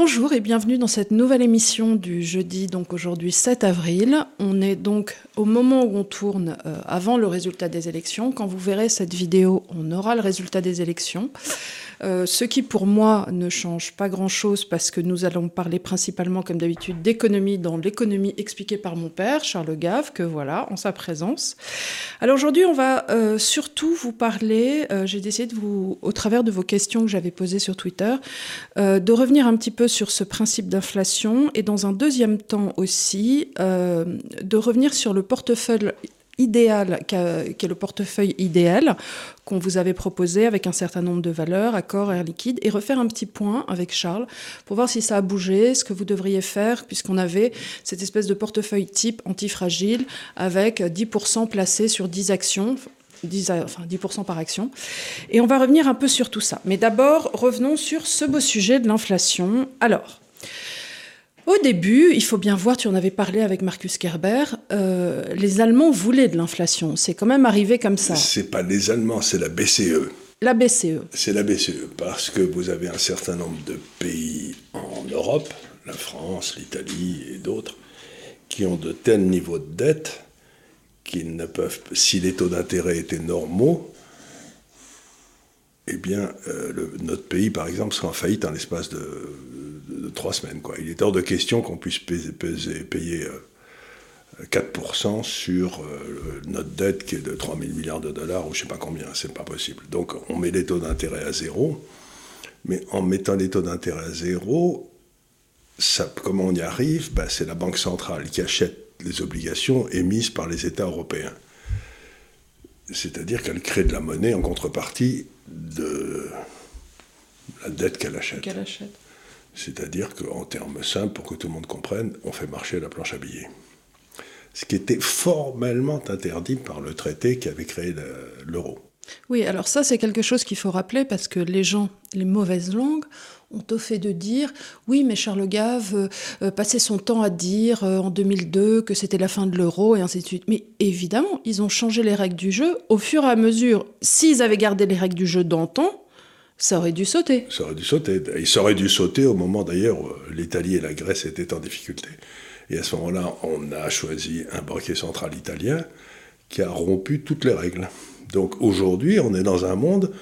Bonjour et bienvenue dans cette nouvelle émission du jeudi, donc aujourd'hui 7 avril. On est donc au moment où on tourne euh, avant le résultat des élections. Quand vous verrez cette vidéo, on aura le résultat des élections. Euh, ce qui pour moi ne change pas grand-chose parce que nous allons parler principalement comme d'habitude d'économie dans l'économie expliquée par mon père, Charles Gave, que voilà, en sa présence. Alors aujourd'hui, on va euh, surtout vous parler, euh, j'ai décidé de vous, au travers de vos questions que j'avais posées sur Twitter, de revenir un petit peu sur ce principe d'inflation et dans un deuxième temps aussi, de revenir sur le portefeuille idéal, qui est le portefeuille idéal qu'on vous avait proposé avec un certain nombre de valeurs, accords, air liquide, et refaire un petit point avec Charles pour voir si ça a bougé, ce que vous devriez faire, puisqu'on avait cette espèce de portefeuille type antifragile avec 10% placés sur 10 actions, 10, enfin 10% par action. Et on va revenir un peu sur tout ça. Mais d'abord, revenons sur ce beau sujet de l'inflation. Alors, au début, il faut bien voir, tu en avais parlé avec Marcus Kerber, euh, les Allemands voulaient de l'inflation. C'est quand même arrivé comme ça. C'est pas les Allemands, c'est la BCE. La BCE. C'est la BCE, parce que vous avez un certain nombre de pays en Europe, la France, l'Italie et d'autres, qui ont de tels niveaux de dette qu'ils ne peuvent, si les taux d'intérêt étaient normaux, eh bien, euh, notre pays, par exemple, serait en faillite en l'espace de, de, trois semaines. Quoi. Il est hors de question qu'on puisse payer 4% euh, sur euh, notre dette qui est de 3 000 milliards de dollars ou je ne sais pas combien, c'est pas possible. Donc on met les taux d'intérêt à zéro, mais en mettant les taux d'intérêt à zéro, comment on y arrive? Ben, C'est la Banque centrale qui achète les obligations émises par les États européens. C'est-à-dire qu'elle crée de la monnaie en contrepartie de la dette qu'elle achète. C'est-à-dire qu'en termes simples, pour que tout le monde comprenne, on fait marcher la planche à billets. Ce qui était formellement interdit par le traité qui avait créé l'euro. Oui, alors ça c'est quelque chose qu'il faut rappeler parce que les gens, les mauvaises langues, ont au fait de dire oui, mais Charles Gave euh, euh, passait son temps à dire euh, en 2002 que c'était la fin de l'euro et ainsi de suite. Mais évidemment, ils ont changé les règles du jeu au fur et à mesure. S'ils avaient gardé les règles du jeu d'antan, ça aurait dû sauter. Ça aurait dû sauter. Et ça aurait dû sauter au moment d'ailleurs où l'Italie et la Grèce étaient en difficulté. Et à ce moment-là, on a choisi un banquier central italien qui a rompu toutes les règles. Donc aujourd'hui, on est dans un monde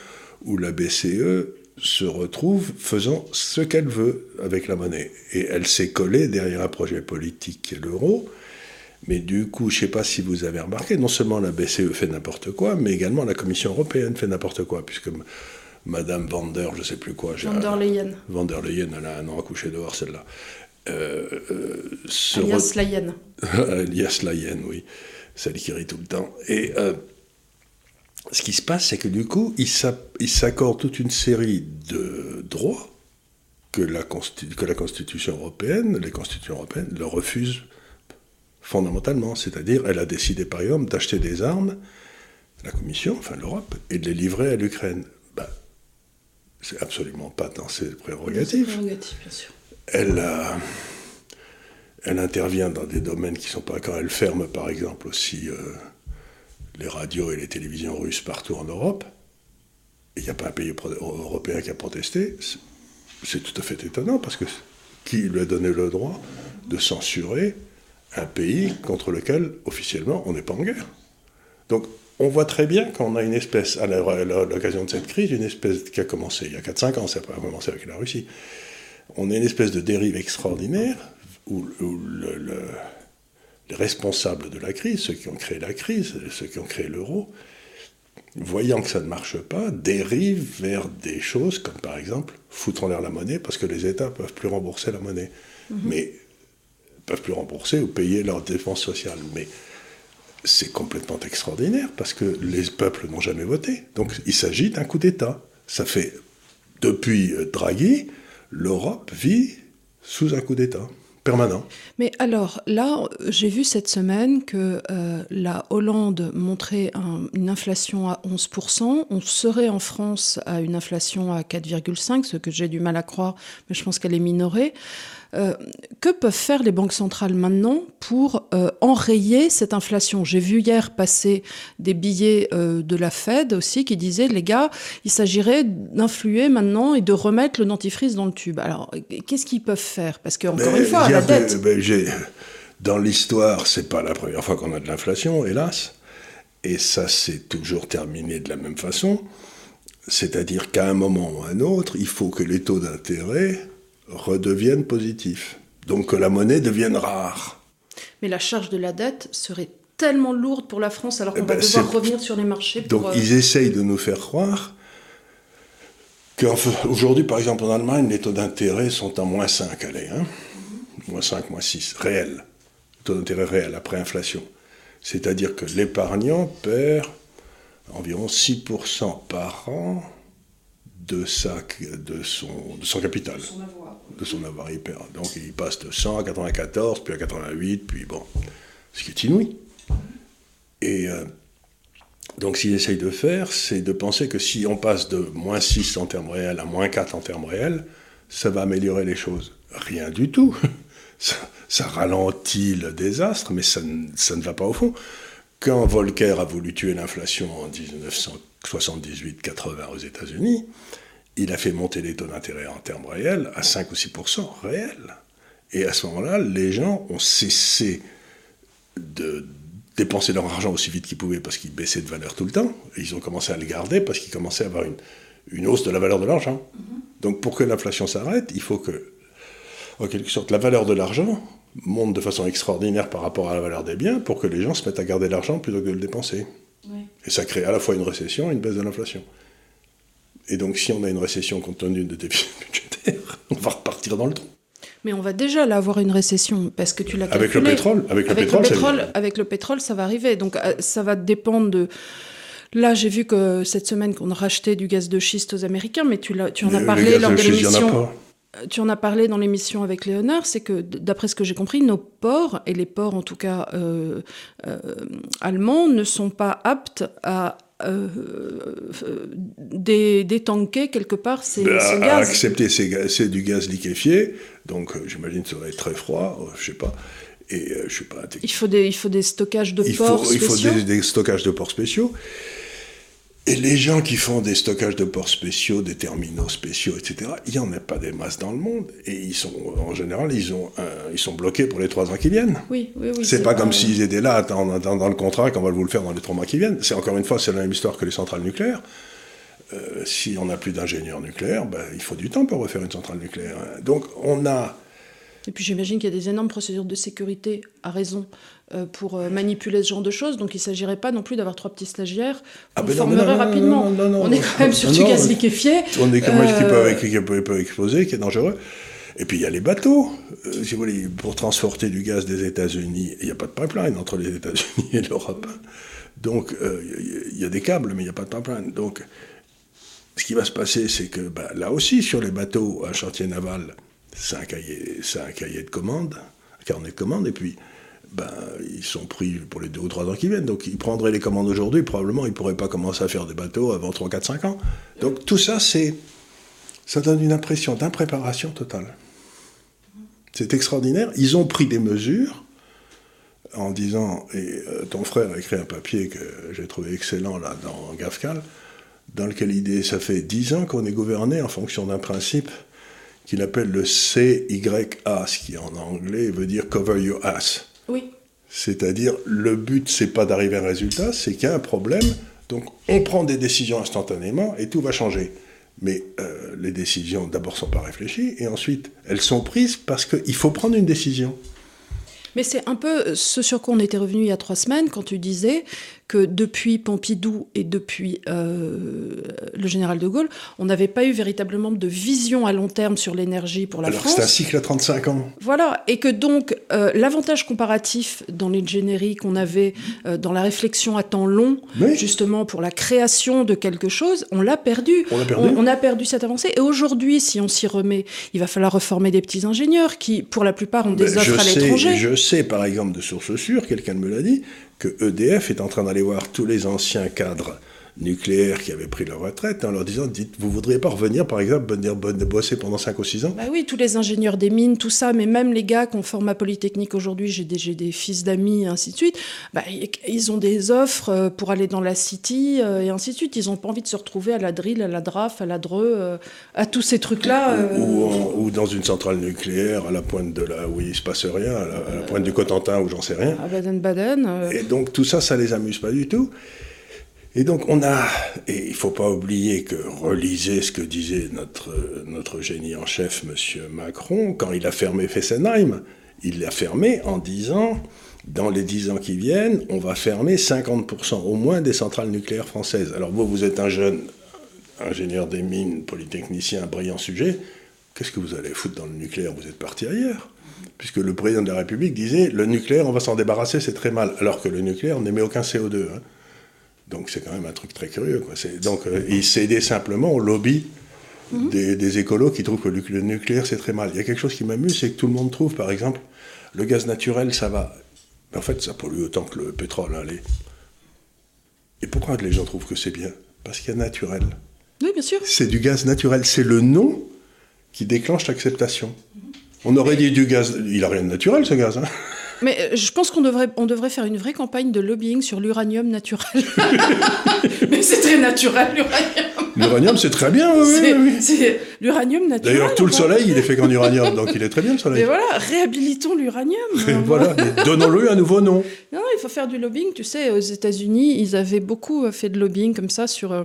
où la BCE se retrouve faisant ce qu'elle veut avec la monnaie. Et elle s'est collée derrière un projet politique qui est l'euro. Mais du coup, je ne sais pas si vous avez remarqué, non seulement la BCE fait n'importe quoi, mais également la Commission européenne fait n'importe quoi, puisque Madame Vander, je ne sais plus quoi. Van der Leyen. Van der Leyen, elle a un an à coucher dehors, celle-là. Euh, euh, Alias oui. Celle qui rit tout le temps. Et euh, ce qui se passe, c'est que du coup, il s'accorde toute une série de droits que la, que la Constitution européenne, les constitutions européennes, le refusent fondamentalement. C'est-à-dire, elle a décidé, par exemple, d'acheter des armes, la Commission, enfin l'Europe, et de les livrer à l'Ukraine. C'est absolument pas dans ses prérogatives. prérogatives bien sûr. Elle, elle intervient dans des domaines qui ne sont pas quand elle ferme, par exemple, aussi euh, les radios et les télévisions russes partout en Europe. Il n'y a pas un pays européen qui a protesté. C'est tout à fait étonnant parce que qui lui a donné le droit de censurer un pays contre lequel, officiellement, on n'est pas en guerre Donc, on voit très bien qu'on a une espèce, à l'occasion de cette crise, une espèce qui a commencé il y a 4-5 ans, ça pas commencé avec la Russie, on a une espèce de dérive extraordinaire où, les responsables de la crise, ceux qui ont créé la crise, ceux qui ont créé l'euro, voyant que ça ne marche pas, dérivent vers des choses comme par exemple foutre en l'air la monnaie parce que les États ne peuvent plus rembourser la monnaie. Mhm. Mais peuvent plus rembourser ou payer leurs dépenses sociales. Mais c'est complètement extraordinaire parce que les peuples n'ont jamais voté. Donc il s'agit d'un coup d'État. Ça fait, depuis Draghi, l'Europe vit sous un coup d'État permanent. Mais alors là, j'ai vu cette semaine que euh, la Hollande montrait une inflation à 11%. On serait en France à une inflation à 4,5%, ce que j'ai du mal à croire, mais je pense qu'elle est minorée. Euh, que peuvent faire les banques centrales maintenant pour euh, enrayer cette inflation? J'ai vu hier passer des billets euh, de la Fed aussi qui disaient, les gars, il s'agirait d'influer maintenant et de remettre le dentifrice dans le tube. Alors, qu'est-ce qu'ils peuvent faire? Parce que, encore une fois, la dette... Ben, dans l'histoire, c'est pas la première fois qu'on a de l'inflation, hélas. Et ça s'est toujours terminé de la même façon. C'est-à-dire qu'à un moment ou à un autre, il faut que les taux d'intérêt redeviennent positifs. Donc que la monnaie devienne rare. Mais la charge de la dette serait tellement lourde pour la France alors qu'on eh va ben, devoir revenir sur les marchés. Pour Donc euh, ils essayent de nous faire croire qu'aujourd'hui, par exemple en Allemagne, les taux d'intérêt sont à moins 5, allez, hein moins 5, moins 6, réel. Taux d'intérêt réel après inflation. C'est-à-dire que l'épargnant perd environ 6% par an de, sa, de, son, de son capital. De son avoir. De son avoir, il perd. Donc il passe de 100 à 94, puis à 88, puis bon. Ce qui est inouï. Et euh, donc, ce qu'il essaye de faire, c'est de penser que si on passe de moins 6 en termes réels à moins 4 en termes réels, ça va améliorer les choses. Rien du tout. Ça, ralentit le désastre, mais ça, ça ne va pas au fond. Quand Volcker a voulu tuer l'inflation en 1978-80 aux États-Unis, il a fait monter les taux d'intérêt en termes réels à 5 ou 6% réels. Et à ce moment-là, les gens ont cessé de dépenser leur argent aussi vite qu'ils pouvaient parce qu'ils baissaient de valeur tout le temps. Et ils ont commencé à le garder parce qu'ils commençaient à avoir une, une, hausse de la valeur de l'argent. Mm-hmm. Donc pour que l'inflation s'arrête, il faut que, en quelque sorte, la valeur de l'argent monte de façon extraordinaire par rapport à la valeur des biens pour que les gens se mettent à garder l'argent plutôt que de le dépenser. Et ça crée à la fois une récession et une baisse de l'inflation. Et donc si on a une récession compte tenu de déficit budgétaire, on va repartir dans le trou. Mais on va déjà là avoir une récession parce que tu l'as Avec le pétrole, avec le pétrole, ça avec le pétrole, ça va arriver. Donc euh, ça va dépendre de. Là, j'ai vu que cette semaine qu'on rachetait du gaz de schiste aux Américains, mais tu, tu en as parlé lors de l'émission tu en as parlé dans l'émission avec Léonard, c'est que d'après ce que j'ai compris, nos ports, et les ports en tout cas euh, euh, allemands, ne sont pas aptes à euh, détanker quelque part ces, ben, gaz. Accepter c'est du gaz liquéfié, donc j'imagine que ça va être très froid, je sais pas. Et je sais pas. Il faut des, il faut des stockages de ports spéciaux. Il faut des stockages de ports spéciaux. Et les gens qui font des stockages de ports spéciaux, des terminaux spéciaux, etc., il n'y en a pas des masses dans le monde. Et ils sont, en général, ils, ont, ils sont bloqués pour les trois ans qui viennent. Oui, oui, oui. C'est pas, comme s'ils étaient là dans, dans, le contrat qu'on va vous le faire dans les trois mois qui viennent. C'est encore une fois, c'est la même histoire que les centrales nucléaires. Euh, si on n'a plus d'ingénieurs nucléaires, ben, il faut du temps pour refaire une centrale nucléaire. Donc on a et puis j'imagine qu'il y a des énormes procédures de sécurité, à raison, euh, pour euh, manipuler ce genre de choses. Donc il ne s'agirait pas non plus d'avoir trois petits stagiaires qu'on ah ben formerait rapidement. on est quand même sur du gaz liquéfié. On est quand même euh... qui peut, peut, exploser, qui est dangereux. Et puis il y a les bateaux. Euh, si vous voulez, pour transporter du gaz des États-Unis, il n'y a pas de pipeline entre les États-Unis et l'Europe. Donc il y a des câbles, mais il n'y a pas de pipeline. Donc ce qui va se passer, c'est que bah, là aussi, sur les bateaux à chantier naval, c'est un, cahier, un cahier de commande, un carnet de commande, et puis ben, ils sont pris pour les deux ou trois ans qui viennent. Donc ils prendraient les commandes aujourd'hui, probablement ils ne pourraient pas commencer à faire des bateaux avant 3, 4, 5 ans. Donc tout ça, c'est, ça donne une impression d'impréparation totale. C'est extraordinaire. Ils ont pris des mesures en disant, et euh, ton frère a écrit un papier que j'ai trouvé excellent là dans Gafcal, dans lequel il dit, ça fait 10 ans qu'on est gouverné en fonction d'un principe qu'il appelle le CYA, ce qui en anglais veut dire cover your ass. Oui. C'est-à-dire, le but, c'est pas d'arriver à un résultat, c'est qu'il y a un problème, donc on prend des décisions instantanément et tout va changer. Mais euh, les décisions, d'abord, sont pas réfléchies, et ensuite, elles sont prises parce qu'il faut prendre une décision. Mais c'est un peu ce sur quoi on était revenu il y a trois semaines, quand tu disais que depuis Pompidou et depuis euh, le général de Gaulle, on n'avait pas eu véritablement de vision à long terme sur l'énergie pour la Alors France. c'est un cycle à 35 ans. Voilà, et que donc euh, l'avantage comparatif dans l'ingénierie qu'on avait euh, dans la réflexion à temps long, justement pour la création de quelque chose, on l'a perdu. On, a perdu. On, a perdu cette avancée. Et aujourd'hui, si on s'y remet, il va falloir reformer des petits ingénieurs qui, pour la plupart, ont des ben, offres à l'étranger. Je sais, par exemple, de sources sûres, quelqu'un me l'a dit, que EDF est en train d'aller voir tous les anciens cadres nucléaires qui avaient pris leur retraite en leur disant dites, vous voudriez pas revenir, par exemple, venir bosser pendant 5 ou 6 ans? Bah Oui, tous les ingénieurs des mines, tout ça, mais même les gars qu'on forme à Polytechnique aujourd'hui, j'ai des, des, fils d'amis, ainsi de suite, bah, ils ont des offres euh, pour aller dans la City, euh, et ainsi de suite. Ils n'ont pas envie de se retrouver à la drill, à la draf, à la dreux, euh, à tous ces trucs-là. Ou, dans une centrale nucléaire à la pointe de là où il se passe rien, à la, pointe du Cotentin où j'en sais rien. À Baden-Baden. Et donc tout ça, ça les amuse pas du tout. Et donc on a, et il faut pas oublier que relisez ce que disait notre, notre génie en chef, M. Macron, quand il a fermé Fessenheim. Il l'a fermé en disant, dans les dix ans qui viennent, on va fermer 50% au moins des centrales nucléaires françaises. Alors vous, vous êtes un jeune ingénieur des mines, polytechnicien, brillant sujet. Qu'est-ce que vous allez foutre dans le nucléaire? Vous êtes parti ailleurs. Puisque le président de la République disait, le nucléaire, on va s'en débarrasser, c'est très mal. Alors que le nucléaire n'émet aucun CO2. Hein. Donc c'est quand même un truc très curieux. Quoi. Donc euh, il cédait simplement au lobby mhm. des, écolos qui trouvent que le, nucléaire c'est très mal. Il y a quelque chose qui m'amuse, c'est que tout le monde trouve, par exemple, le gaz naturel, ça va. Mais en fait, ça pollue autant que le pétrole. Allez. Et pourquoi les gens trouvent que c'est bien? Parce qu'il y a naturel. Oui, bien sûr. C'est du gaz naturel. C'est le nom qui déclenche l'acceptation. On aurait dit du gaz. Il n'a rien de naturel, ce gaz. Hein mais euh, je pense qu'on devrait, on devrait faire une vraie campagne de lobbying sur l'uranium naturel. Mais c'est très naturel, l'uranium. L'uranium, c'est très bien, oui. C'est l'uranium naturel. D'ailleurs, tout le soleil, il est fait qu'en uranium, donc il est très bien, le soleil. Mais voilà, réhabilitons l'uranium. voilà, donnons-lui un nouveau nom. Non, il faut faire du lobbying. Tu sais, aux États-Unis, ils avaient beaucoup euh, fait de lobbying comme ça sur euh,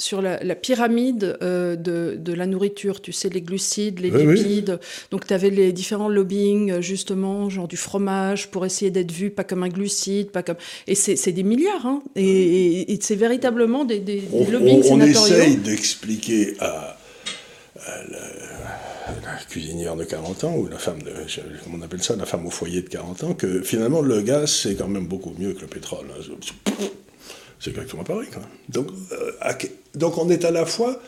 sur la, pyramide euh, de, la nourriture, tu sais, les glucides, les lipides. Donc, tu avais les différents lobbying, justement, genre du fromage, pour essayer d'être vu pas comme un glucide, pas comme. Et c'est des milliards, hein. Et, c'est véritablement des, des, on, lobbying on, on essaye d'expliquer à, la, cuisinière de 40 ans, ou la femme de. Comment on appelle ça La femme au foyer de 40 ans, que finalement, le gaz, c'est quand même beaucoup mieux que le pétrole. Hein. C'est exactement pareil. Donc, euh, donc on est à la fois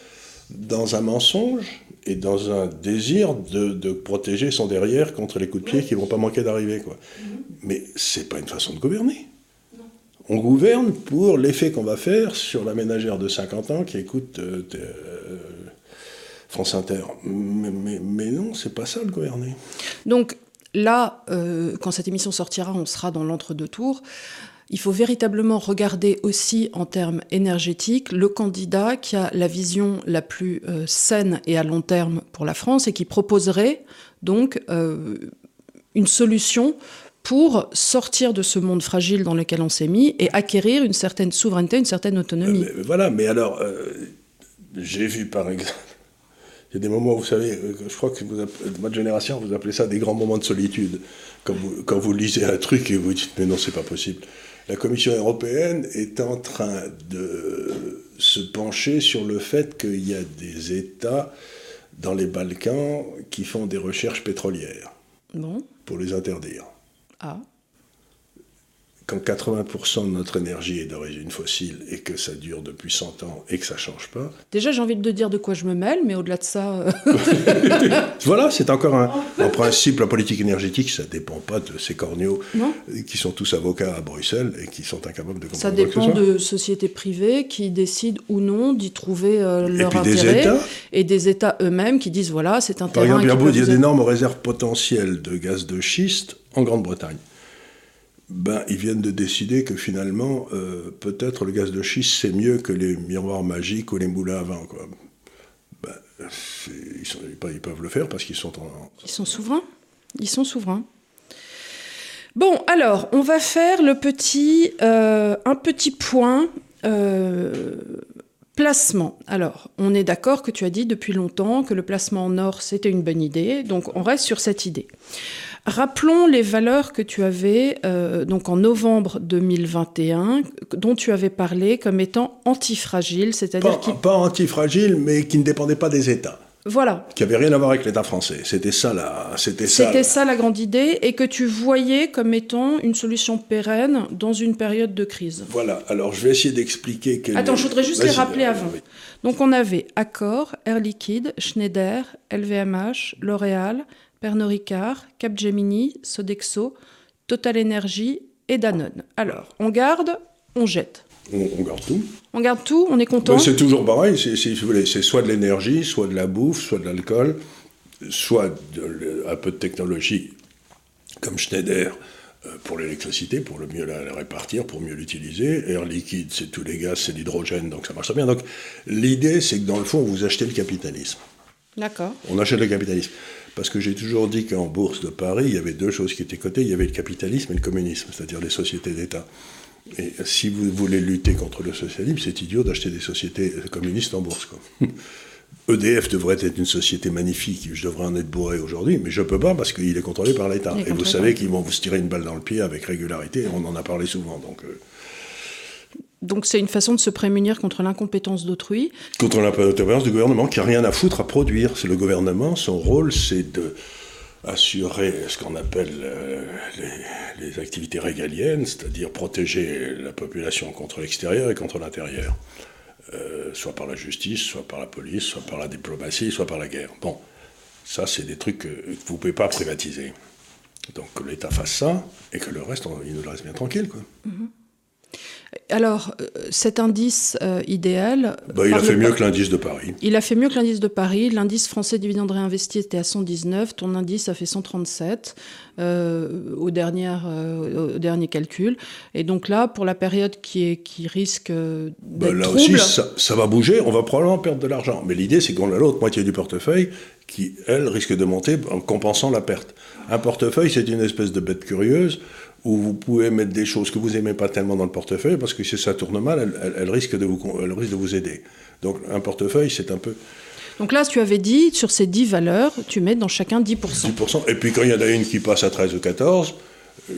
dans un mensonge et dans un désir de, protéger son derrière contre les coups de pied qui ne vont pas manquer d'arriver. Quoi. Mm-hmm. Mais c'est pas une façon de gouverner. On gouverne pour l'effet qu'on va faire sur la ménagère de 50 ans qui écoute euh, euh, France Inter. Mais, mais, mais non, c'est pas ça le gouverner. Donc là, quand cette émission sortira, on sera dans l'entre-deux tours il faut véritablement regarder aussi en termes énergétiques le candidat qui a la vision la plus euh, saine et à long terme pour la France et qui proposerait donc euh, une solution pour sortir de ce monde fragile dans lequel on s'est mis et acquérir une certaine souveraineté, une certaine autonomie. Euh, voilà, mais alors, j'ai vu par exemple, il y a des moments, vous savez, je crois que vous, votre génération, vous appelez ça des grands moments de solitude. Quand vous, quand vous lisez un truc et vous dites, mais non, c'est pas possible la Commission européenne est en train de se pencher sur le fait qu'il y a des États dans les Balkans qui font des recherches pétrolières. Pour les interdire. Ah quand 80% de notre énergie est d'origine fossile et que ça dure depuis 100 ans et que ça ne change pas. Déjà, j'ai envie de te dire de quoi je me mêle, mais au-delà de ça. Euh, voilà, c'est encore un. En principe, la politique énergétique, ça ne dépend pas de ces corneaux qui sont tous avocats à Bruxelles et qui sont incapables de comprendre. Ça dépend de sociétés privées qui décident ou non d'y trouver euh, leur intérêt. et des États eux-mêmes qui disent voilà, c'est un Par terrain. Par exemple, il y a d'énormes réserves potentielles de gaz de schiste en Grande-Bretagne ben, ils viennent de décider que finalement, euh, peut-être le gaz de schiste, c'est mieux que les miroirs magiques ou les moulins à vent. Quoi. Ben, ils, peuvent le faire parce qu'ils sont en... Ils sont souverains. Ils sont souverains. Bon, alors, on va faire le petit, euh, un petit point euh, placement. Alors, on est d'accord que tu as dit depuis longtemps que le placement en or, c'était une bonne idée. Donc, on reste sur cette idée. Rappelons les valeurs que tu avais euh, donc en novembre 2021, dont tu avais parlé comme étant antifragiles, c'est-à-dire pas, pas antifragiles, mais qui ne dépendaient pas des États. Voilà. Qui avait rien à voir avec l'État français. C'était ça la, c'était ça. C'était ça la grande idée et que tu voyais comme étant une solution pérenne dans une période de crise. Voilà. Alors je vais essayer d'expliquer. Que Attends, je voudrais juste les rappeler avant. Donc on avait Accor, Air Liquide, Schneider, LVMH, L'Oréal, Pernod Ricard, Capgemini, Sodexo, Total Energy et Danone. Alors, on garde, on jette. On, garde tout. On garde tout, on est content. c'est toujours pareil, si vous voulez, c'est soit de l'énergie, soit de la bouffe, soit de l'alcool, soit un peu de technologie, comme Schneider, euh, pour l'électricité, pour le mieux la, répartir, pour mieux l'utiliser. Air liquide, c'est tous les gaz, c'est l'hydrogène, donc ça marche bien. Donc l'idée, c'est que dans le fond, vous achetez le capitalisme. D'accord. On achète le capitalisme. Parce que j'ai toujours dit qu'en bourse de Paris, il y avait deux choses qui étaient cotées. Il y avait le capitalisme et le communisme, c'est-à-dire les sociétés d'État. Et si vous voulez lutter contre le socialisme, c'est idiot d'acheter des sociétés communistes en bourse. EDF devrait être une société magnifique, je devrais en être bourré aujourd'hui, mais je ne peux pas parce qu'il est contrôlé par l'État. Et vous savez qu'ils vont vous tirer une balle dans le pied avec régularité, on en a parlé souvent. Donc, euh. Donc c'est une façon de se prémunir contre l'incompétence d'autrui. Contre l'incompétence du gouvernement qui n'a rien à foutre à produire. C'est le gouvernement, son rôle c'est de assurer ce qu'on appelle euh, les, activités régaliennes, c'est-à-dire protéger la population contre l'extérieur et contre l'intérieur. Euh, soit par la justice, soit par la police, soit par la diplomatie, soit par la guerre. Bon, ça c'est des trucs que vous ne pouvez pas privatiser. Donc que l'État fasse ça et que le reste, il nous laisse bien tranquille. Quoi. Mm-hmm. Alors, euh, cet indice euh, idéal. Bah, il a fait mieux que l'indice de Paris. Il a fait mieux que l'indice de Paris. L'indice français dividende réinvesti était à 119. Ton indice a fait 137 euh, au, dernier, au dernier calcul. Et donc là, pour la période qui, est, qui risque bah, d'être Là aussi, ça, va bouger. On va probablement perdre de l'argent. Mais l'idée, c'est qu'on a l'autre moitié du portefeuille qui, elle, risque de monter en compensant la perte. Un portefeuille, c'est une espèce de bête curieuse où vous pouvez mettre des choses que vous n'aimez pas tellement dans le portefeuille, parce que si ça tourne mal, elle, risque, de vous, elle risque de vous aider. Donc un portefeuille, c'est un peu... Donc là, tu avais dit, sur ces 10 valeurs, tu mets dans chacun 10%. 10%. Et puis quand il y en a une qui passe à 13 ou 14,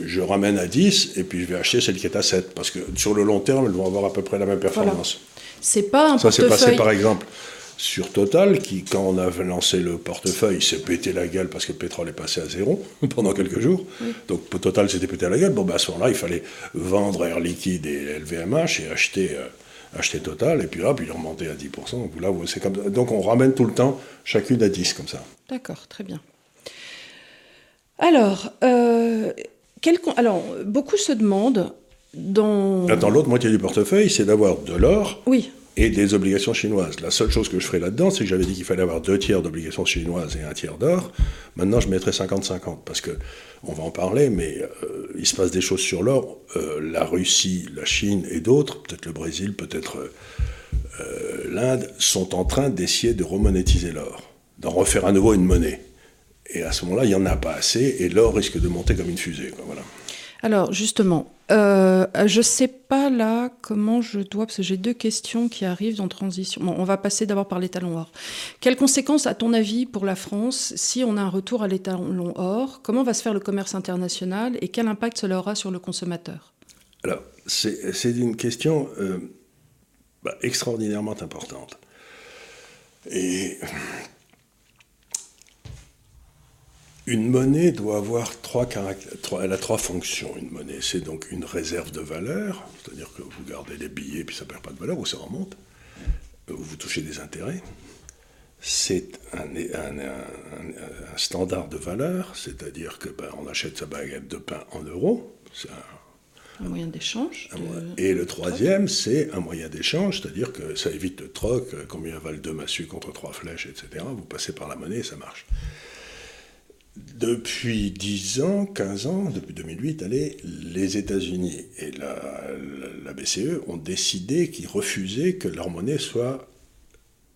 je ramène à 10, et puis je vais acheter celle qui est à 7, parce que sur le long terme, elles vont avoir à peu près la même performance. C'est pas un Ça s'est passé par exemple sur Total, qui, quand on a lancé le portefeuille, s'est pété la gueule parce que le pétrole est passé à zéro pendant quelques jours. Donc Total s'était pété la gueule. Bon, ben, à ce moment-là, il fallait vendre Air Liquide et LVMH et acheter, euh, acheter Total, et puis là, puis remonter à 10%. Donc, là, c'est comme... Donc on ramène tout le temps chacune à 10 comme ça. D'accord, très bien. Alors, euh, quel... Alors, beaucoup se demandent dans... Dans l'autre moitié du portefeuille, c'est d'avoir de l'or. Oui et des obligations chinoises. La seule chose que je ferai là-dedans, c'est que j'avais dit qu'il fallait avoir deux tiers d'obligations chinoises et un tiers d'or. Maintenant, je mettrai 50-50 parce que on va en parler, mais euh, il se passe des choses sur l'or. Euh, la Russie, la Chine et d'autres, peut-être le Brésil, peut-être euh, l'Inde, sont en train d'essayer de remonétiser l'or, d'en refaire à nouveau une monnaie. Et à ce moment-là, il n'y en a pas assez et l'or risque de monter comme une fusée. voilà. Alors justement, euh, je ne sais pas là comment je dois, parce que j'ai deux questions qui arrivent en transition. On va passer d'abord par l'étalon or. Quelles conséquences, à ton avis, pour la France, si on a un retour à l'étalon or Comment va se faire le commerce international et quel impact cela aura sur le consommateur? Alors, c'est une question euh, bah, extraordinairement importante. Une monnaie doit avoir trois caractères. Elle a trois fonctions, une monnaie. C'est donc une réserve de valeur, c'est-à-dire que vous gardez les billets puis ça ne perd pas de valeur ou ça remonte, ou vous touchez des intérêts. C'est un, standard de valeur, c'est-à-dire que ben, on achète sa baguette de pain en euros. C'est un, moyen d'échange. Et le troisième, c'est un moyen d'échange, c'est-à-dire que ça évite le troc, combien valent deux massues contre trois flèches, etc. Vous passez par la monnaie et ça marche. Depuis 10 ans, 15 ans, depuis 2008, allez, les États-Unis et la, BCE ont décidé qu'ils refusaient que leur monnaie soit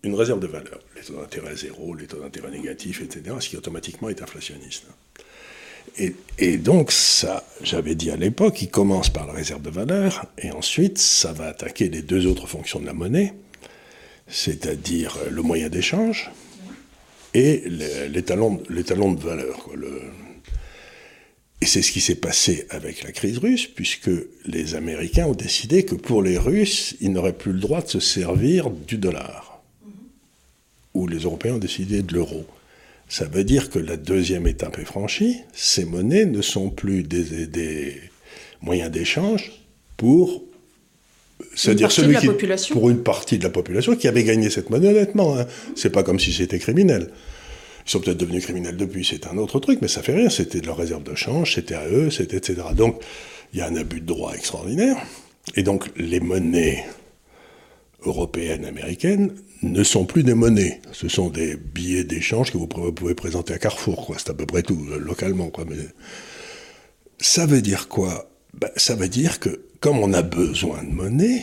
une réserve de valeur. Les taux d'intérêt zéro, les taux d'intérêt négatifs, etc., ce qui automatiquement est inflationniste. Et, et donc, ça, j'avais dit à l'époque, il commence par la réserve de valeur, et ensuite, ça va attaquer les deux autres fonctions de la monnaie, c'est-à-dire le moyen d'échange, et les, talons, de valeur. Et c'est ce qui s'est passé avec la crise russe, puisque les Américains ont décidé que pour les Russes, ils n'auraient plus le droit de se servir du dollar. Ou les Européens ont décidé de l'euro. Ça veut dire que la deuxième étape est franchie. Ces monnaies ne sont plus des moyens d'échange pour c'est-à-dire celui qui, pour une partie de la population qui avait gagné cette monnaie honnêtement. Hein. C'est pas comme si c'était criminel. Ils sont peut-être devenus criminels depuis, c'est un autre truc, mais ça fait rien. C'était de leur réserve de change, c'était à eux, c'était etc. Donc il y a un abus de droit extraordinaire. Et donc les monnaies européennes, américaines ne sont plus des monnaies. Ce sont des billets d'échange que vous pouvez présenter à Carrefour, quoi. C'est à peu près tout, euh, localement, quoi. Mais ça veut dire quoi? Ben, Ça veut dire que comme on a besoin de monnaie,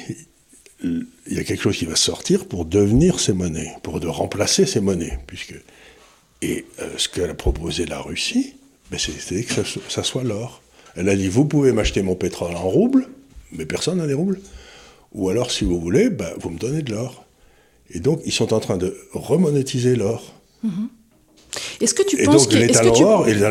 il y a quelque chose qui va sortir pour devenir ces monnaies, pour de remplacer ces monnaies, puisque et euh, ce qu'elle a proposé la Russie, ben, c'était que ça, soit l'or. Elle a dit vous pouvez m'acheter mon pétrole en roubles, mais personne n'a des roubles. Ou alors, si vous voulez, ben, vous me donnez de l'or. Et donc, ils sont en train de remonétiser l'or. Mm-hmm. Est-ce que tu penses et donc,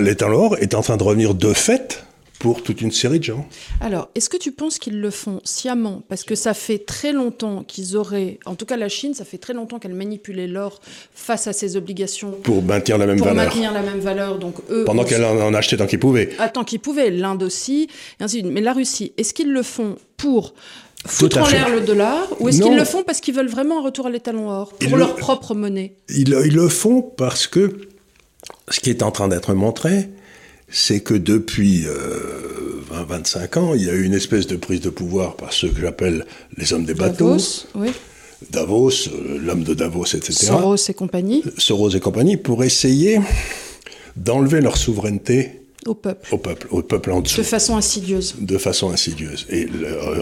l'état l'or est en train de revenir de fait pour toute une série de gens. Alors, est-ce que tu penses qu'ils le font sciemment? Parce que ça fait très longtemps qu'ils auraient, en tout cas la Chine, ça fait très longtemps qu'elle manipulait l'or face à ses obligations. Pour maintenir la même pour valeur. Pour maintenir la même valeur. Donc eux, Pendant qu'elle en, achetait tant qu'ils pouvaient. Ah, tant qu'ils pouvaient. L'Inde aussi, et ainsi Mais la Russie, est-ce qu'ils le font pour foutre en l'air le dollar ou est-ce qu'ils le font parce qu'ils veulent vraiment un retour à l'étalon or pour leur propre monnaie? Ils, ils, le font parce que ce qui est en train d'être montré, c'est que depuis 20-25 euh, ans, il y a eu une espèce de prise de pouvoir par ceux que j'appelle les hommes des bateaux. Davos, oui. Davos, euh, l'homme de Davos, etc. Soros et compagnie. Soros et compagnie, pour essayer d'enlever leur souveraineté au peuple. Au peuple, au peuple en dessous. De façon insidieuse. De façon insidieuse. Et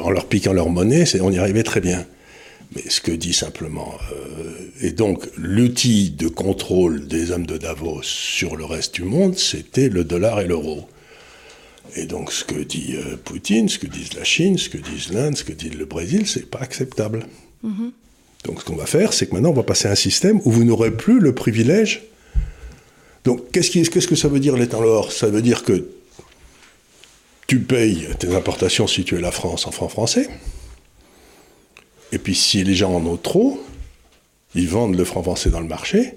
en leur piquant leur monnaie, on y arrivait très bien. Mais ce que dit simplement. Euh, et donc, l'outil de contrôle des hommes de Davos sur le reste du monde, c'était le dollar et l'euro. Et donc, ce que dit euh, Poutine, ce que disent la Chine, ce que disent l'Inde, ce que dit le Brésil, c'est pas acceptable. Mm-hmm. Donc, ce qu'on va faire, c'est que maintenant, on va passer à un système où vous n'aurez plus le privilège. Donc, qu'est-ce, que ça veut dire l'état l'or? Ça veut dire que tu payes tes importations si tu es la France en francs français. Et puis si les gens en ont trop, ils vendent le franc français dans le marché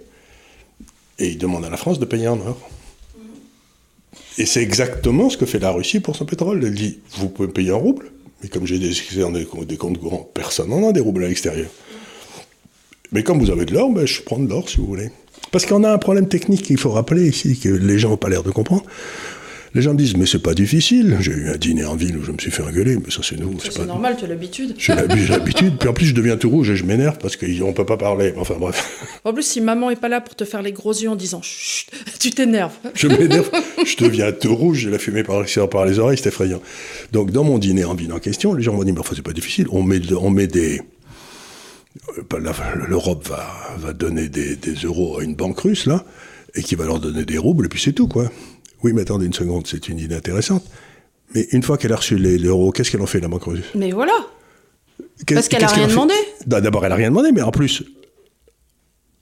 et ils demandent à la France de payer en or. Et c'est exactement ce que fait la Russie pour son pétrole. Elle dit, vous pouvez payer en rouble, mais comme j'ai des, des comptes courants, personne n'en a des roubles à l'extérieur. Mais comme vous avez de l'or, ben, je prends de l'or si vous voulez. Parce qu'on a un problème technique qu'il faut rappeler ici, que les gens n'ont pas l'air de comprendre. Les gens me disent, mais c'est pas difficile. J'ai eu un dîner en ville où je me suis fait engueuler, mais ça c'est nouveau. C'est normal, tu as l'habitude. J'ai l'habitude. Puis en plus, je deviens tout rouge et je m'énerve parce qu'on peut pas parler. Enfin bref. En plus, si maman est pas là pour te faire les gros yeux en disant, chut, tu t'énerves. Je m'énerve. je deviens tout rouge, j'ai la fumée par, par les oreilles, c'est effrayant. Donc dans mon dîner en ville en question, les gens m'ont dit, mais enfin, c'est pas difficile. On met, on met des. Euh, L'Europe va, va donner des, des euros à une banque russe, là, et qui va leur donner des roubles, et puis c'est tout, quoi. Oui, mais attendez une seconde, c'est une idée intéressante. Mais une fois qu'elle a reçu l'euro, qu'est-ce qu'elle en fait, la banque russe? Mais voilà Parce qu'elle n'a rien demandé bah, D'abord, elle n'a rien demandé, mais en plus,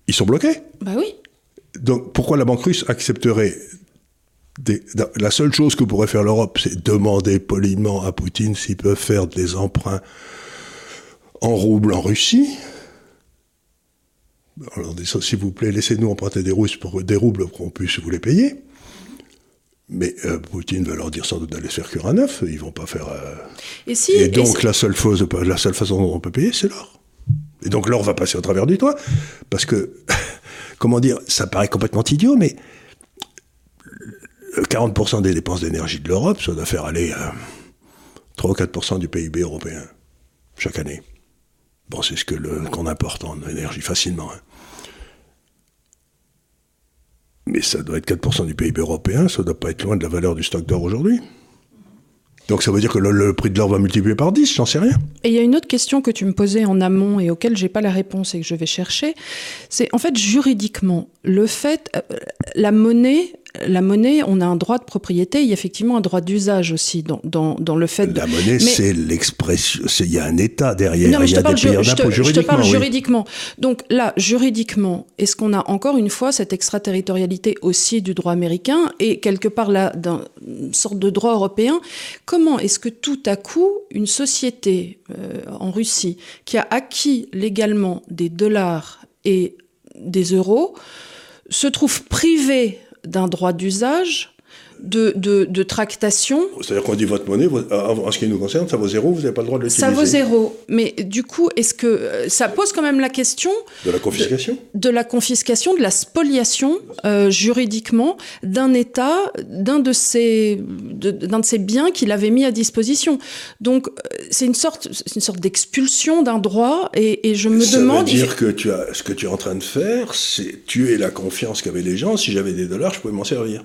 ils sont bloqués. Bah oui. Donc pourquoi la banque russe accepterait des... La seule chose que pourrait faire l'Europe, c'est demander poliment à Poutine s'ils peuvent faire des emprunts en roubles en Russie? Alors, s'il vous plaît, laissez-nous emprunter des, Russes pour, des roubles pour qu'on puisse vous les payer. Mais euh, Poutine va leur dire sans doute d'aller se faire cuire à neuf, ils vont pas faire. Euh, et, si, et donc la seule, la seule façon dont on peut payer, c'est l'or. Et donc l'or va passer au travers du toit, parce que, comment dire, ça paraît complètement idiot, mais 40% des dépenses d'énergie de l'Europe, ça doit faire aller 3 ou 4% du PIB européen chaque année. Bon, c'est ce que qu'on importe en énergie facilement. Hein. Mais ça doit être 4% du PIB européen, ça ne doit pas être loin de la valeur du stock d'or aujourd'hui. Donc ça veut dire que le, prix de l'or va multiplier par 10, j'en sais rien. Et il y a une autre question que tu me posais en amont et auquel j'ai pas la réponse et que je vais chercher. C'est en fait juridiquement, le fait, euh, la monnaie la monnaie, on a un droit de propriété, il y a effectivement un droit d'usage aussi dans, dans, le fait de... La monnaie, c'est l'expression, il y a un État derrière, il y a des payeurs d'impôts juridiquement. Je te parle juridiquement. Donc là, juridiquement, est-ce qu'on a encore une fois cette extraterritorialité aussi du droit américain et quelque part là, d'une sorte de droit européen Comment est-ce que tout à coup, une société euh, en Russie qui a acquis légalement des dollars et des euros se trouve privée d'un droit d'usage de, de, de tractation. C'est-à-dire qu'on dit votre monnaie, en ce qui nous concerne, ça vaut zéro, vous n'avez pas le droit de l'utiliser. Ça vaut zéro. Mais du coup, est-ce que euh, ça pose quand même la question De la confiscation de, de la confiscation, de la spoliation euh, juridiquement d'un État, d'un de ses, d'un de, ses biens qu'il avait mis à disposition. Donc, euh, c'est une sorte, une sorte d'expulsion d'un droit, et, et, je me ça demande. Ça veut dire que tu as, ce que tu es en train de faire, c'est tuer la confiance qu'avaient les gens. Si j'avais des dollars, je pouvais m'en servir.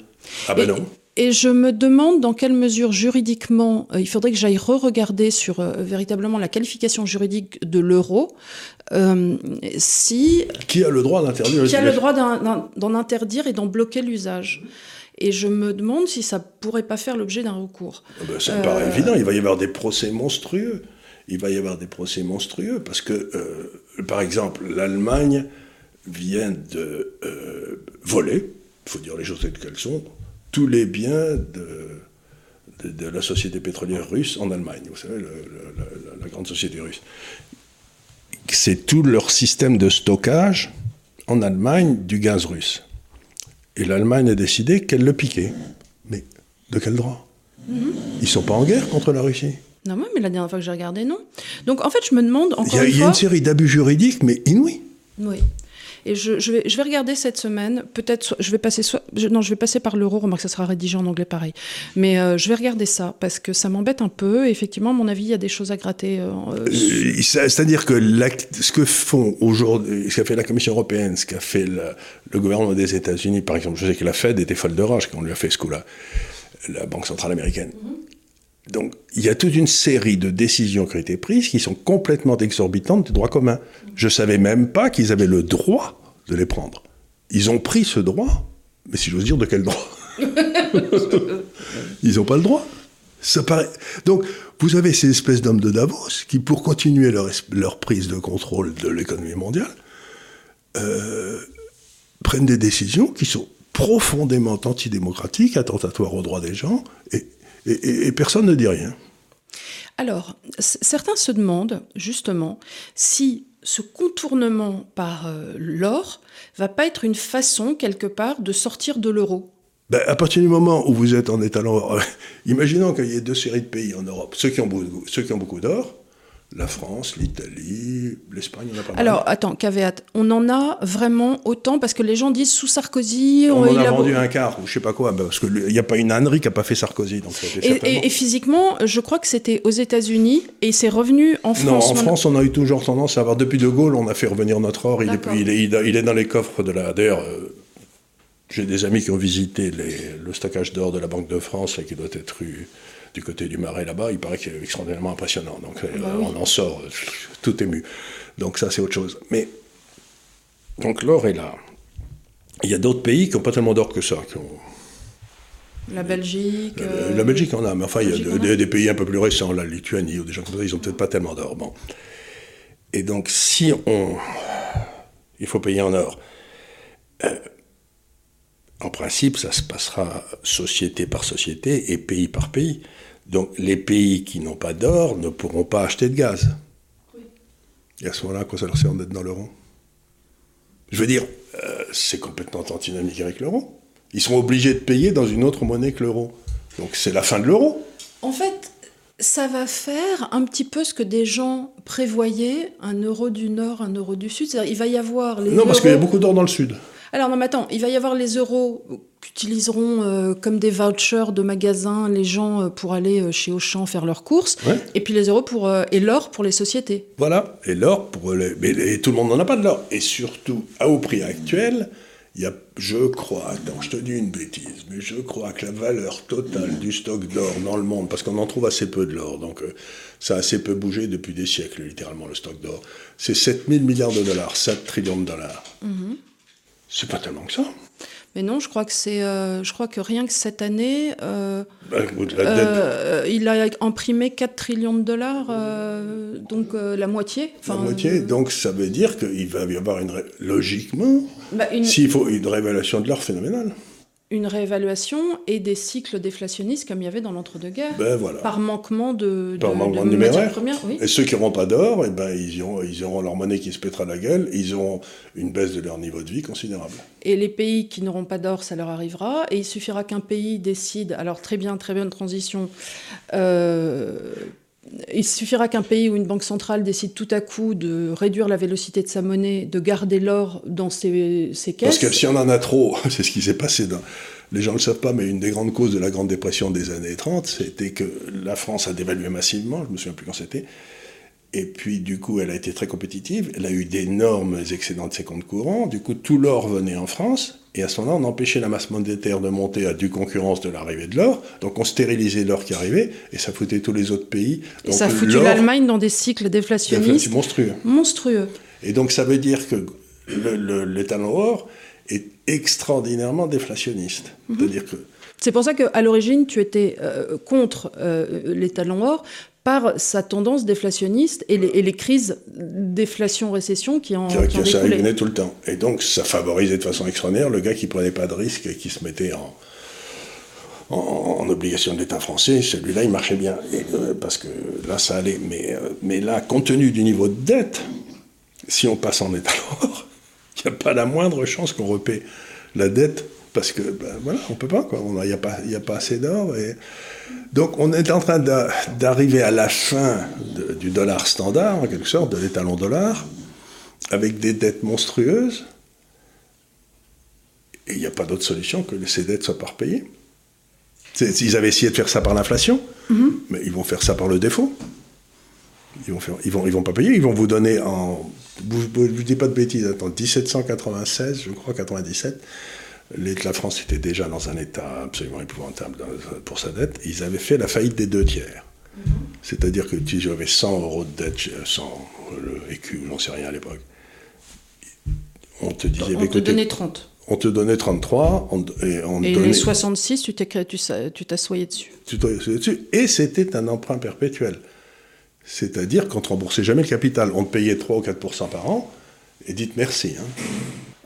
Ah ben et, non. Et je me demande dans quelle mesure juridiquement, euh, il faudrait que j'aille re-regarder sur euh, véritablement la qualification juridique de l'euro, euh, si... Qui a le droit d'interdire Qui a le droit d'en interdire et d'en bloquer l'usage et je me demande si ça pourrait pas faire l'objet d'un recours. Ah ben, ça me paraît évident, il va y avoir des procès monstrueux. Il va y avoir des procès monstrueux parce que, par exemple, l'Allemagne vient de voler, il faut dire les choses telles qu'elles sont, tous les biens de, de, de, la société pétrolière russe en Allemagne, vous savez, le, le, la, la, grande société russe. C'est tout leur système de stockage en Allemagne du gaz russe. Et l'Allemagne a décidé qu'elle le piquait. Mais de quel droit? Mm -hmm. Ils ne sont pas en guerre contre la Russie. Non, mais la dernière fois que j'ai regardé, non. Donc en fait, je me demande encore il y a, une y a fois... une série d'abus juridiques, mais inouïs. Oui. Et je, je, vais, je vais regarder cette semaine. Peut-être, je vais passer soit, je, non, je vais passer par l'euro. Remarque, ça sera rédigé en anglais pareil. Mais euh, je vais regarder ça parce que ça m'embête un peu. Et effectivement, à mon avis, il y a des choses à gratter. Euh, euh, C'est-à-dire que la, ce que font aujourd'hui, ce qu'a fait la Commission européenne, ce qu'a fait le, le, gouvernement des États-Unis, par exemple, je sais que la Fed était folle de rage quand on lui a fait ce coup-là, la Banque centrale américaine. Mm -hmm. Donc, il y a toute une série de décisions qui ont été prises qui sont complètement exorbitantes du droit commun. Je ne savais même pas qu'ils avaient le droit de les prendre. Ils ont pris ce droit, mais si j'ose dire, de quel droit? Ils n'ont pas le droit. Ça paraît... Donc, vous avez ces espèces d'hommes de Davos qui, pour continuer leur, leur prise de contrôle de l'économie mondiale, euh, prennent des décisions qui sont profondément antidémocratiques, attentatoires aux droits des gens, et et, et, et, personne ne dit rien. Alors, certains se demandent justement si ce contournement par euh, l'or va pas être une façon quelque part de sortir de l'euro. Ben, à partir du moment où vous êtes en étalant, euh, imaginons qu'il y ait deux séries de pays en Europe, ceux qui ont beaucoup, ceux qui ont beaucoup d'or, la France, l'Italie, l'Espagne, on a pas mal. Alors, attends, caveat, on en a vraiment autant parce que les gens disent sous Sarkozy. On, on en a, a vendu un quart ou je sais pas quoi, parce qu'il n'y a pas une ânerie qui n'a pas fait Sarkozy. Donc et, et, et, physiquement, je crois que c'était aux États-Unis et c'est revenu en France. Non, en France, on a eu toujours tendance à avoir, depuis De Gaulle, on a fait revenir notre or. Il est, il, est, il est, dans les coffres de la. D'ailleurs, euh, j'ai des amis qui ont visité les, le stockage d'or de la Banque de France, là, qui doit être eu du côté du Marais là-bas, il paraît qu'il est extraordinairement impressionnant. Donc euh, oui. on en sort tout ému. Donc ça c'est autre chose. Mais donc l'or est là. Il y a d'autres pays qui n'ont pas tellement d'or que ça. Qui ont... La Belgique. Euh, la Belgique en a, mais enfin il y a de, des, des, pays un peu plus récents, la Lituanie ou des gens comme ça, ils n'ont peut-être pas tellement d'or. Bon. Et donc si on, il faut payer en or. Euh, en principe, ça se passera société par société et pays par pays. Donc les pays qui n'ont pas d'or ne pourront pas acheter de gaz. Oui. Et à ce moment-là, quoi ça leur sert d'être dans l'euro? Je veux dire, euh, c'est complètement antinomique avec l'euro. Ils sont obligés de payer dans une autre monnaie que l'euro. Donc c'est la fin de l'euro. En fait, ça va faire un petit peu ce que des gens prévoyaient, un euro du Nord, un euro du Sud. Il va y avoir les Non, parce qu'il y a beaucoup d'or dans le Sud. Alors non, mais attends, il va y avoir les euros qu'utiliseront euh, comme des vouchers de magasins les gens euh, pour aller euh, chez Auchan faire leurs courses, ouais. et puis les euros pour et l'or pour les sociétés. Voilà, et l'or pour les, mais tout le monde n'en a pas de l'or, et surtout au prix actuel, il y a, je crois, attends, je te dis une bêtise, mais je crois que la valeur totale du stock d'or dans le monde, parce qu'on en trouve assez peu de l'or, donc ça a assez peu bougé depuis des siècles, littéralement, le stock d'or, c'est 7000 milliards de dollars, 7 trillions de dollars. Mm -hmm. C'est pas tellement que ça. Mais non, je crois que c'est, euh, je crois que rien que cette année, euh, ben, euh, il a imprimé 4 trillions de dollars, donc la moitié. La moitié, donc ça veut dire qu'il va y avoir une, logiquement, bah une... s'il faut une révélation de l'or phénoménale. Une réévaluation et des cycles déflationnistes comme il y avait dans l'entre-deux-guerres. Ben voilà. Par manquement de, Par de- manquement de de matières numéraire. premières. Oui. Et ceux qui n'auront pas d'or, eh ben, ils, auront, ils auront leur monnaie qui se pètera la gueule, ils auront une baisse de leur niveau de vie considérable. Et les pays qui n'auront pas d'or, ça leur arrivera. Et il suffira qu'un pays décide, alors très bien, très bonne transition, euh, il suffira qu'un pays ou une banque centrale décide tout à coup de réduire la vélocité de sa monnaie, de garder l'or dans ses, ses caisses. Parce que si on en a trop, c'est ce qui s'est passé dans... Les gens ne le savent pas, mais une des grandes causes de la Grande Dépression des années 30, c'était que la France a dévalué massivement, je me souviens plus quand c'était, et puis du coup elle a été très compétitive, elle a eu d'énormes excédents de ses comptes courants, du coup tout l'or venait en France, et à ce moment-là on empêchait la masse monétaire de monter à due concurrence de l'arrivée de l'or, donc on stérilisait l'or qui arrivait, et ça foutait tous les autres pays. Et ça a foutu l'Allemagne dans des cycles déflationnistes monstrueux. monstrueux. Et donc ça veut dire que l'étalon or est extraordinairement déflationniste. Mhm. C'est-à-dire que C'est pour ça qu'à l'origine, tu étais euh, contre euh, les talons or par sa tendance déflationniste et les, et les crises déflation-récession qui en, qui, qui en qui ça revenait tout le temps. Et donc ça favorisait de façon extraordinaire le gars qui prenait pas de risque et qui se mettait en, en, en obligation de l'État français. Celui-là, il marchait bien. Et, euh, parce que là, ça allait. Mais, euh, mais là, compte tenu du niveau de dette, si on passe en or, il n'y a pas la moindre chance qu'on repaie la dette. Parce que, ben, voilà, on peut pas, quoi. Il n'y a, pas- il a pas assez d'or. Et... Donc, on est en train d'a- d'arriver à la fin de- du dollar standard, en quelque sorte, de l'étalon dollar, avec des dettes monstrueuses. Et il n'y a pas d'autre solution que ces dettes soient pas repayées. Ils avaient essayé de faire ça par l'inflation, mais ils vont faire ça par le défaut. Ils vont, faire, ils vont, ils vont pas payer, ils vont vous donner en. Vous ne vous dites pas de bêtises, attends, 1796, je crois, 97, les- la France était déjà dans un état absolument épouvantable pour sa dette. Ils avaient fait la faillite des deux tiers. C'est-à-dire que si j'avais 100 euros de dette, 100 le écu, j'en sais rien à l'époque, on te disait, On te écoutez, donnait 30. on te donnait 33, on, et on Et donnait, les 66, tu t'assoyais dessus. tu te- dessus, et c'était un emprunt perpétuel. C'est-à-dire qu'on ne te remboursait jamais le capital. On te payait 3 ou 4% par an, et dites merci. hein.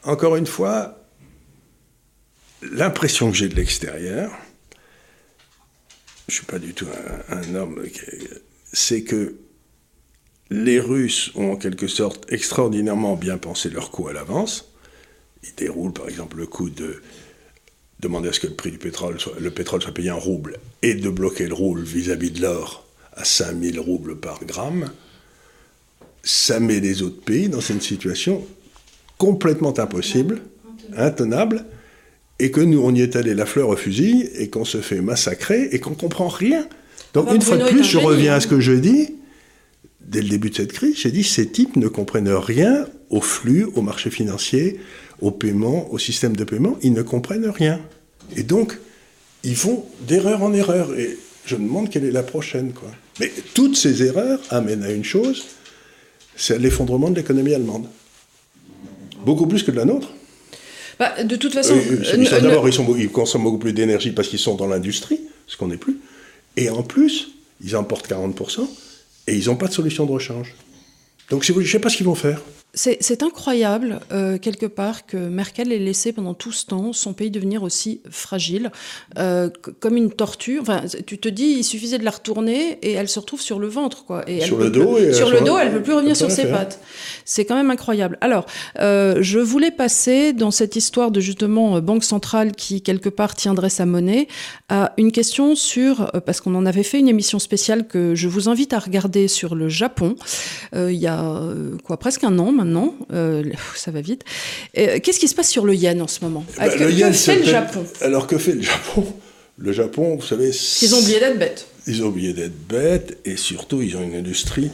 Encore une fois, l'impression que j'ai de l'extérieur, je ne suis pas du tout un, homme, c'est que les Russes ont en quelque sorte extraordinairement bien pensé leur coup à l'avance. Ils déroulent par exemple le coup de demander à ce que le prix du pétrole soit, le pétrole soit payé en roubles et de bloquer le rouble vis-à-vis de l'or à 5000 roubles par gramme, ça met les autres pays dans une situation complètement impossible, intenable, et que nous, on y est allé la fleur au fusil, et qu'on se fait massacrer, et qu'on comprend rien. Donc, Ah bah, une fois de plus, je reviens à ce que je dis. Dès le début de cette crise, j'ai dit ces types ne comprennent rien au flux, au marché financier, au paiement, au système de paiement. Ils ne comprennent rien. Et donc, ils vont d'erreur en erreur. Et je me demande quelle est la prochaine. Quoi. Mais toutes ces erreurs amènent à une chose c'est l'effondrement de l'économie allemande. Beaucoup plus que de la nôtre. Bah, de toute façon, Euh, D'abord, ils, consomment beaucoup plus d'énergie parce qu'ils sont dans l'industrie, ce qu'on n'est plus. Et en plus, ils emportent 40% et ils n'ont pas de solution de rechange. Donc, si vous- je ne sais pas ce qu'ils vont faire. C'est incroyable, euh, quelque part, que Merkel ait laissé pendant tout ce temps son pays devenir aussi fragile, euh, comme une tortue. Enfin, tu te dis, il suffisait de la retourner et elle se retrouve sur le ventre, quoi. Et Sur le plus- dos et, sur le dos, elle ne peut plus revenir sur ses pattes. C'est quand même incroyable. Alors, euh, je voulais passer dans cette histoire de justement euh, banque centrale qui quelque part tiendrait sa monnaie à une question sur euh, parce qu'on en avait fait une émission spéciale que je vous invite à regarder sur le Japon euh, il y a quoi presque un an maintenant. Euh, ça va vite. Euh, Qu'est-ce qui se passe sur le yen en ce moment Bah, Que- le que yen fait le Japon Alors, que fait le Japon Le Japon, vous savez. Ils ont oublié d'être bêtes. Ils ont oublié d'être bêtes et surtout, ils ont une industrie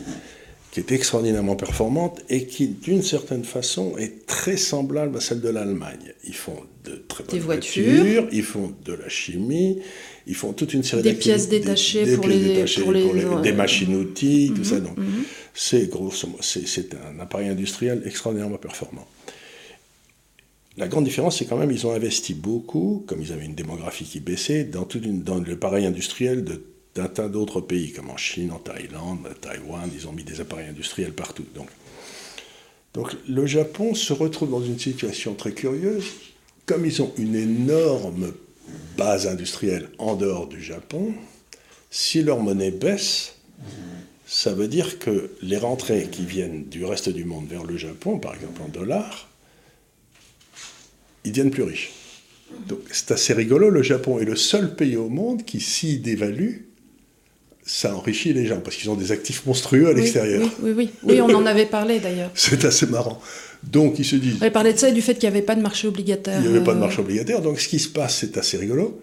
qui est extraordinairement performante et qui, d'une certaine façon, est très semblable à celle de l'Allemagne. Ils font de très bonnes Des voitures. ils font de la chimie, ils font toute une série Des pièces détachées des pour pièces les- détachées pour les- Mhm, des machines-outils, tout ça. Donc, c'est grosso modo, c'est un appareil industriel extraordinairement performant. La grande différence, c'est quand même ils ont investi beaucoup, comme ils avaient une démographie qui baissait, dans, toute une- dans le pareil industriel de- d'un tas d'autres pays, comme en Chine, en Thaïlande, à Taïwan, ils ont mis des appareils industriels partout. Donc, donc le Japon se retrouve dans une situation très curieuse comme ils ont une énorme base industrielle en dehors du Japon, si leur monnaie baisse, ça veut dire que les rentrées qui viennent du reste du monde vers le Japon, par exemple en dollars, ils deviennent plus riches. Donc c'est assez rigolo, le Japon est le seul pays au monde qui, s'y dévalue, ça enrichit les gens, parce qu'ils ont des actifs monstrueux à l'extérieur. Oui, oui, oui, oui. on en avait parlé d'ailleurs. c'est assez marrant. Donc ils se disent... On avait parlé de ça et du fait qu'il n'y avait pas de marché obligataire. Il n'y avait pas de euh, marché obligataire, donc ce qui se passe, c'est assez rigolo,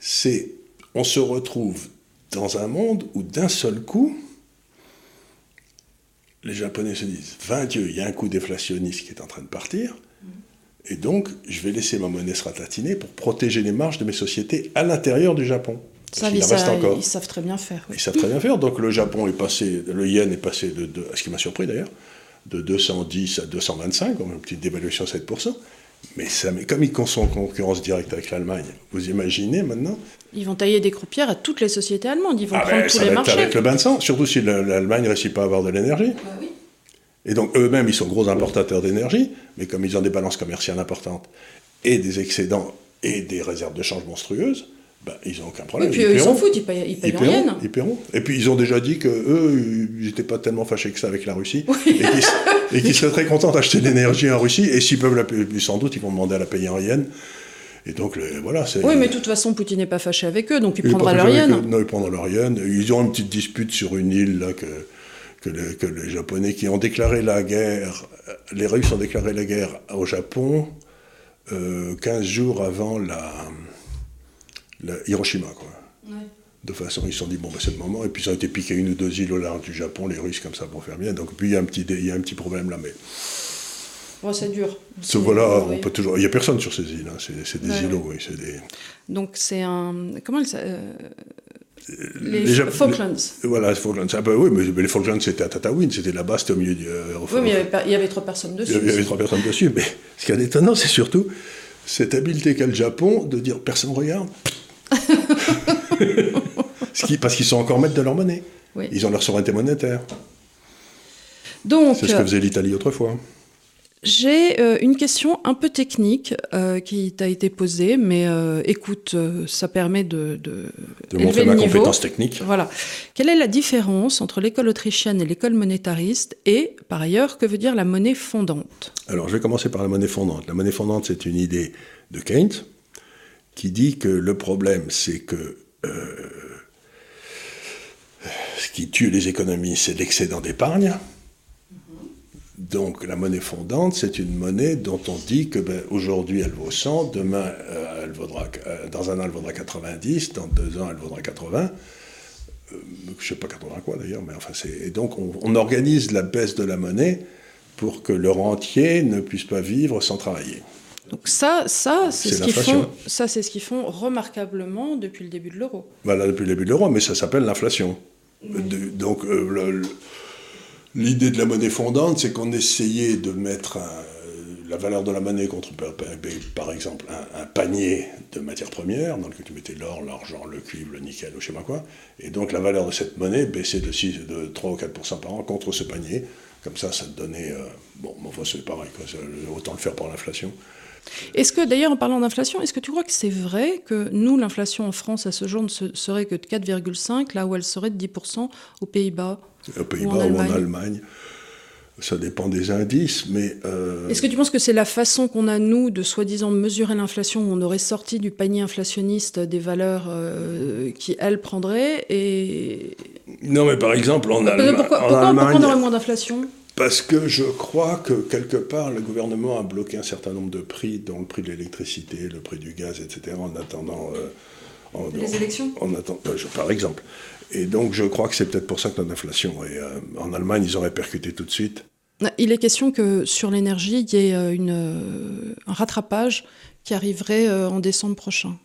c'est on se retrouve dans un monde où d'un seul coup, les Japonais se disent, 20 Dieu, il y a un coup déflationniste qui est en train de partir, et donc je vais laisser ma monnaie se ratatiner pour protéger les marges de mes sociétés à l'intérieur du Japon. Ça, ils, ils, savent très bien faire. Ils savent très bien faire. Donc le Japon est passé, le yen est passé de, ce qui m'a surpris d'ailleurs, de 210 à 225, une petite dévaluation de 7%. Mais, ça, mais comme ils sont en concurrence directe avec l'Allemagne, vous imaginez maintenant? Ils vont tailler des croupières à toutes les sociétés allemandes, ils vont ah prendre ben, tous les marchés. avec le bain de sang, surtout si l'Allemagne ne réussit pas à avoir de l'énergie. Bah oui. Et donc eux-mêmes, ils sont gros importateurs d'énergie, mais comme ils ont des balances commerciales importantes et des excédents et des réserves de change monstrueuses, ben, ils n'ont aucun problème. Et puis ils s'en foutent, ils payent, ils payent ils rien. Ils paieront. Et puis ils ont déjà dit que eux, ils n'étaient pas tellement fâchés que ça avec la Russie, et qu'ils seraient très contents d'acheter de l'énergie en Russie, et s'ils peuvent la payer, sans doute, ils vont demander à la payer en yens. Et donc, le, voilà. Oui, mais de toute façon, Poutine n'est pas fâché avec eux, donc il, prendra leur yen. Non, il prendra leur yen. Ils ont une petite dispute sur une île, là, que, que, les, que les Japonais qui ont déclaré la guerre, les Russes ont déclaré la guerre au Japon euh, 15 jours avant la Hiroshima, quoi. De toute façon, ils se sont dit, bon, ben, c'est le moment. Et puis, ils ont été piqués une ou deux îles au large du Japon, les Russes, comme ça, pour faire bien. Donc, puis, il y a un petit, il y a un petit problème là, mais. Bon, c'est dur. voilà, on peut toujours. Il n'y a personne sur ces îles. Hein. C'est des îlots, oui. Des... Donc, c'est un. Comment elle euh... Les, les Falklands. Les, voilà, les Falklands. Ah, ben, oui, mais, les Falklands, c'était à Tatooine, c'était là-bas, c'était au milieu du. Euh, oui, mais il y, avait, il y, avait, trois personnes dessus. Il y avait, trois personnes dessus, mais ce qui est étonnant, c'est surtout cette habileté qu'a le Japon de dire personne regarde. parce qu'ils sont encore maîtres de leur monnaie. Ils ont leur souveraineté monétaire. Donc, c'est ce que faisait l'Italie autrefois. J'ai euh, une question un peu technique euh, qui t'a été posée, mais euh, écoute, ça permet de, de, de montrer ma compétence technique. Voilà. Quelle est la différence entre l'école autrichienne et l'école monétariste Et par ailleurs, que veut dire la monnaie fondante? Alors, je vais commencer par la monnaie fondante. La monnaie fondante, c'est une idée de Keynes qui dit que le problème, c'est que ce qui tue les économies, c'est l'excédent d'épargne. Donc la monnaie fondante, c'est une monnaie dont on dit que ben, aujourd'hui elle vaut 100, demain euh, elle vaudra, euh, dans un an elle vaudra 90, dans deux ans elle vaudra 80. Euh, je ne sais pas 80 quoi d'ailleurs, mais enfin c'est. Et donc on, on, organise la baisse de la monnaie pour que le rentier ne puisse pas vivre sans travailler. Donc ça, ça c'est ce qu'ils font. Ça, c'est ce qu'ils font remarquablement depuis le début de l'euro. Voilà, depuis le début de l'euro, mais ça s'appelle l'inflation. Donc euh, l'idée de la monnaie fondante, c'est qu'on essayait de mettre la valeur de la monnaie contre, par exemple, un, panier de matières premières dans lequel tu mettais l'or, l'argent, le cuivre, le nickel, ou je sais pas quoi. Et donc la valeur de cette monnaie baissait de, 6, de 3 ou 4% par an contre ce panier. Comme ça, ça te donnait. Euh, bon, enfin, c'est pareil, autant le faire par l'inflation. Est-ce que, d'ailleurs, en parlant d'inflation, est-ce que tu crois que c'est vrai que nous, l'inflation en France à ce jour ne serait que de 4,5, là où elle serait de 10% aux Pays-Bas Aux Pays-Bas ou, en Allemagne? Ça dépend des indices, mais... Euh, est-ce que tu penses que c'est la façon qu'on a, nous, de soi-disant mesurer l'inflation, où on aurait sorti du panier inflationniste des valeurs euh, qui, elles, prendraient et... Non, mais par exemple, en, Allemagne... Pourquoi, pourquoi on aurait moins d'inflation? Parce que je crois que quelque part, le gouvernement a bloqué un certain nombre de prix, dont le prix de l'électricité, le prix du gaz, etc., en attendant. Euh, les élections? en attend, euh, Par exemple. Et donc, je crois que c'est peut-être pour ça que notre inflation. Et euh, en Allemagne, ils ont répercuté tout de suite. Il est question que sur l'énergie, il y ait une, un rattrapage qui arriverait en décembre prochain.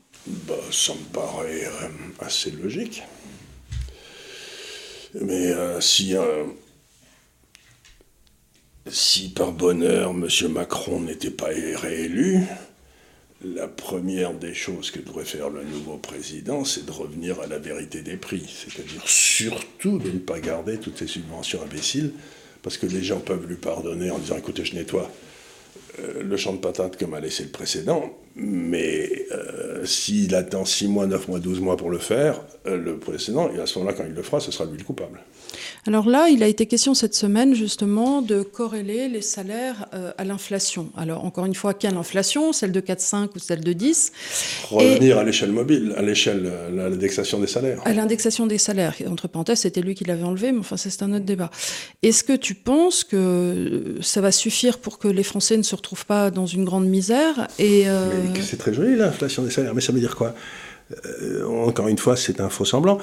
Bah, ça me paraît assez logique. Mais si si par bonheur M. Macron n'était pas réélu, la première des choses que devrait faire le nouveau président, c'est de revenir à la vérité des prix. C'est-à-dire surtout de ne pas garder toutes ces subventions imbéciles, parce que les gens peuvent lui pardonner en disant écoutez, je nettoie euh, le champ de patates comme a laissé le précédent, Mais euh, s'il attend 6 mois, 9 mois, 12 mois pour le faire, euh, le précédent, et à ce moment-là, quand il le fera, ce sera lui le coupable. Alors là, il a été question cette semaine justement de corréler les salaires euh, à l'inflation. Alors encore une fois, quelle inflation? Celle de 4,5 ou celle de 10 Revenir à l'échelle mobile, à l'échelle, à l'indexation des salaires. À l'indexation des salaires. Entre parenthèses, c'était lui qui l'avait enlevé, mais enfin, c'est un autre débat. Est-ce que tu penses que ça va suffire pour que les Français ne se retrouvent pas dans une grande misère et C'est très joli l'inflation des salaires, mais ça veut dire quoi? Euh, encore une fois, c'est un faux semblant.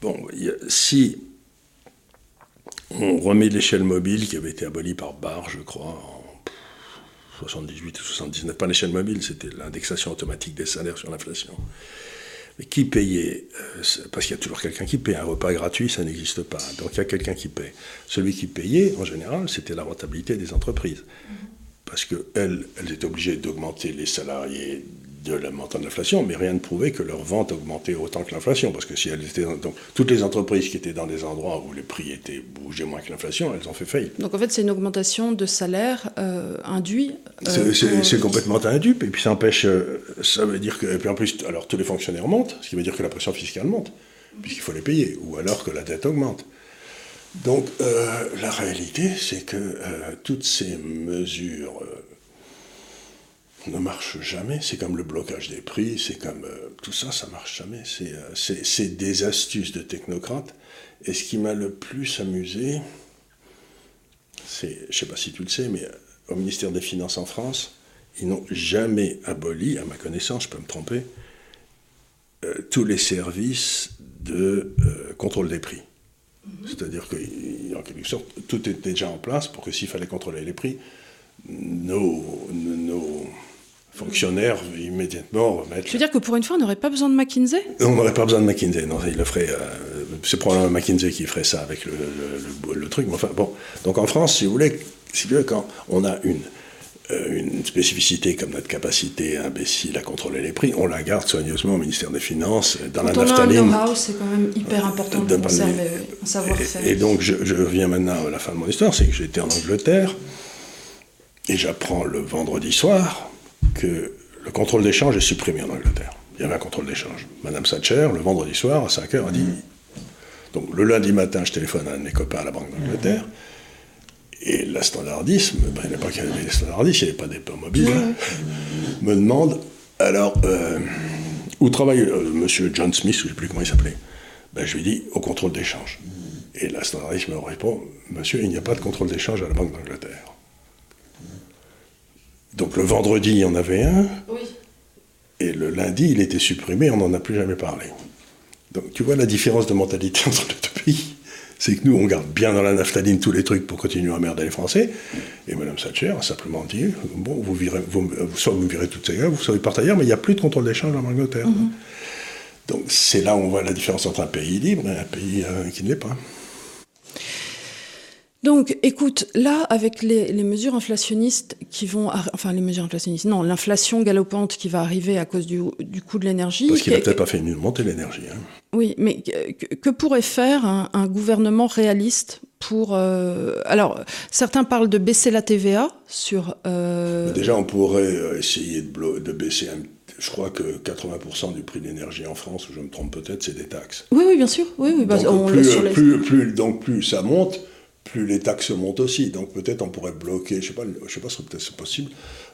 Bon, si on remet l'échelle mobile qui avait été abolie par Barre, je crois, en 78 ou 79, pas l'échelle mobile, c'était l'indexation automatique des salaires sur l'inflation. Mais qui payait euh, Parce qu'il y a toujours quelqu'un qui paye. Un repas gratuit, ça n'existe pas. Donc il y a quelqu'un qui paye. Celui qui payait, en général, c'était la rentabilité des entreprises. Parce qu'elles elles étaient obligées d'augmenter les salariés de la montant de l'inflation, mais rien ne prouvait que leur vente augmentait autant que l'inflation, parce que si elles étaient donc toutes les entreprises qui étaient dans des endroits où les prix étaient bougés moins que l'inflation, elles ont fait faillite. Donc en fait, c'est une augmentation de salaire euh, induit. Euh, c'est complètement induit, et puis ça empêche, euh, ça veut dire que, et puis en plus, alors tous les fonctionnaires montent, ce qui veut dire que la pression fiscale monte, puisqu'il faut les payer, ou alors que la dette augmente. Donc la réalité, c'est que toutes ces mesures ne marche jamais. C'est comme le blocage des prix, c'est comme euh, tout ça, ça marche jamais. Euh, c'est des astuces de technocrates. Et ce qui m'a le plus amusé, c'est, je ne sais pas si tu le sais, mais euh, au ministère des Finances en France, ils n'ont jamais aboli, à ma connaissance, je peux me tromper, tous les services de contrôle des prix. C'est-à-dire qu'en quelque sorte, tout était déjà en place pour que s'il fallait contrôler les prix, nos, nos fonctionnaires immédiatement remettre. Tu veux dire que pour une fois, on n'aurait pas besoin de McKinsey? On n'aurait pas besoin de McKinsey, non, il le ferait. Euh, c'est probablement McKinsey qui ferait ça avec le, le, truc. Mais enfin, bon. Donc en France, si vous voulez, si vous voulez quand on a une, une spécificité comme notre capacité imbécile à contrôler les prix, on la garde soigneusement au ministère des Finances, dans quand la naphtaline. Un c'est quand même hyper important de conserver un savoir-faire. Et, donc, je, je reviens maintenant à la fin de mon histoire, c'est que j'étais en Angleterre, et j'apprends le vendredi soir que le contrôle d'échange est supprimé en Angleterre. Il y avait un contrôle d'échange. Madame Thatcher, le vendredi soir, à 5 h, a dit. Donc le lundi matin, je téléphone à un de mes copains à la Banque d'Angleterre. Et la standardisme, ben, il n'y avait pas qu'il y avait des standardistes, il n'y avait pas des plans mobiles, hein, me demande alors, euh, où travaille euh, monsieur John Smith, je ne sais plus comment il s'appelait ben, Je lui dis au contrôle d'échange. Et la standardiste me répond Monsieur, il n'y a pas de contrôle d'échange à la Banque d'Angleterre. Donc le vendredi, il y en avait un. Oui. Et le lundi, il était supprimé, on n'en a plus jamais parlé. Donc tu vois la différence de mentalité entre les deux pays. C'est que nous, on garde bien dans la naphtaline tous les trucs pour continuer à emmerder les Français. Et Mme Thatcher a simplement dit bon, vous virez, vous, soit vous virez toutes ces gars, vous savez partir ailleurs, mais il n'y a plus de contrôle d'échange en Angleterre. Mhm. Donc c'est là où on voit la différence entre un pays libre et un pays euh, qui ne l'est pas. Donc, écoute, là, avec les, mesures inflationnistes qui vont, enfin les mesures inflationnistes, non, l'inflation galopante qui va arriver à cause du, coût de l'énergie. Parce qu'il n'a peut-être pas fait une montée l'énergie. Hein. Oui, mais que, pourrait faire un, gouvernement réaliste pour euh, alors certains parlent de baisser la TVA sur. Euh, Déjà, on pourrait euh, essayer de, de baisser un je crois que 80% du prix de l'énergie en France, ou je me trompe peut-être, c'est des taxes. Oui, oui, bien sûr. Oui, oui, bah, donc, plus, plus, donc plus ça monte, plus les taxes montent aussi. Donc peut-être on pourrait bloquer, je ne sais pas, je sais pas si c'est possible,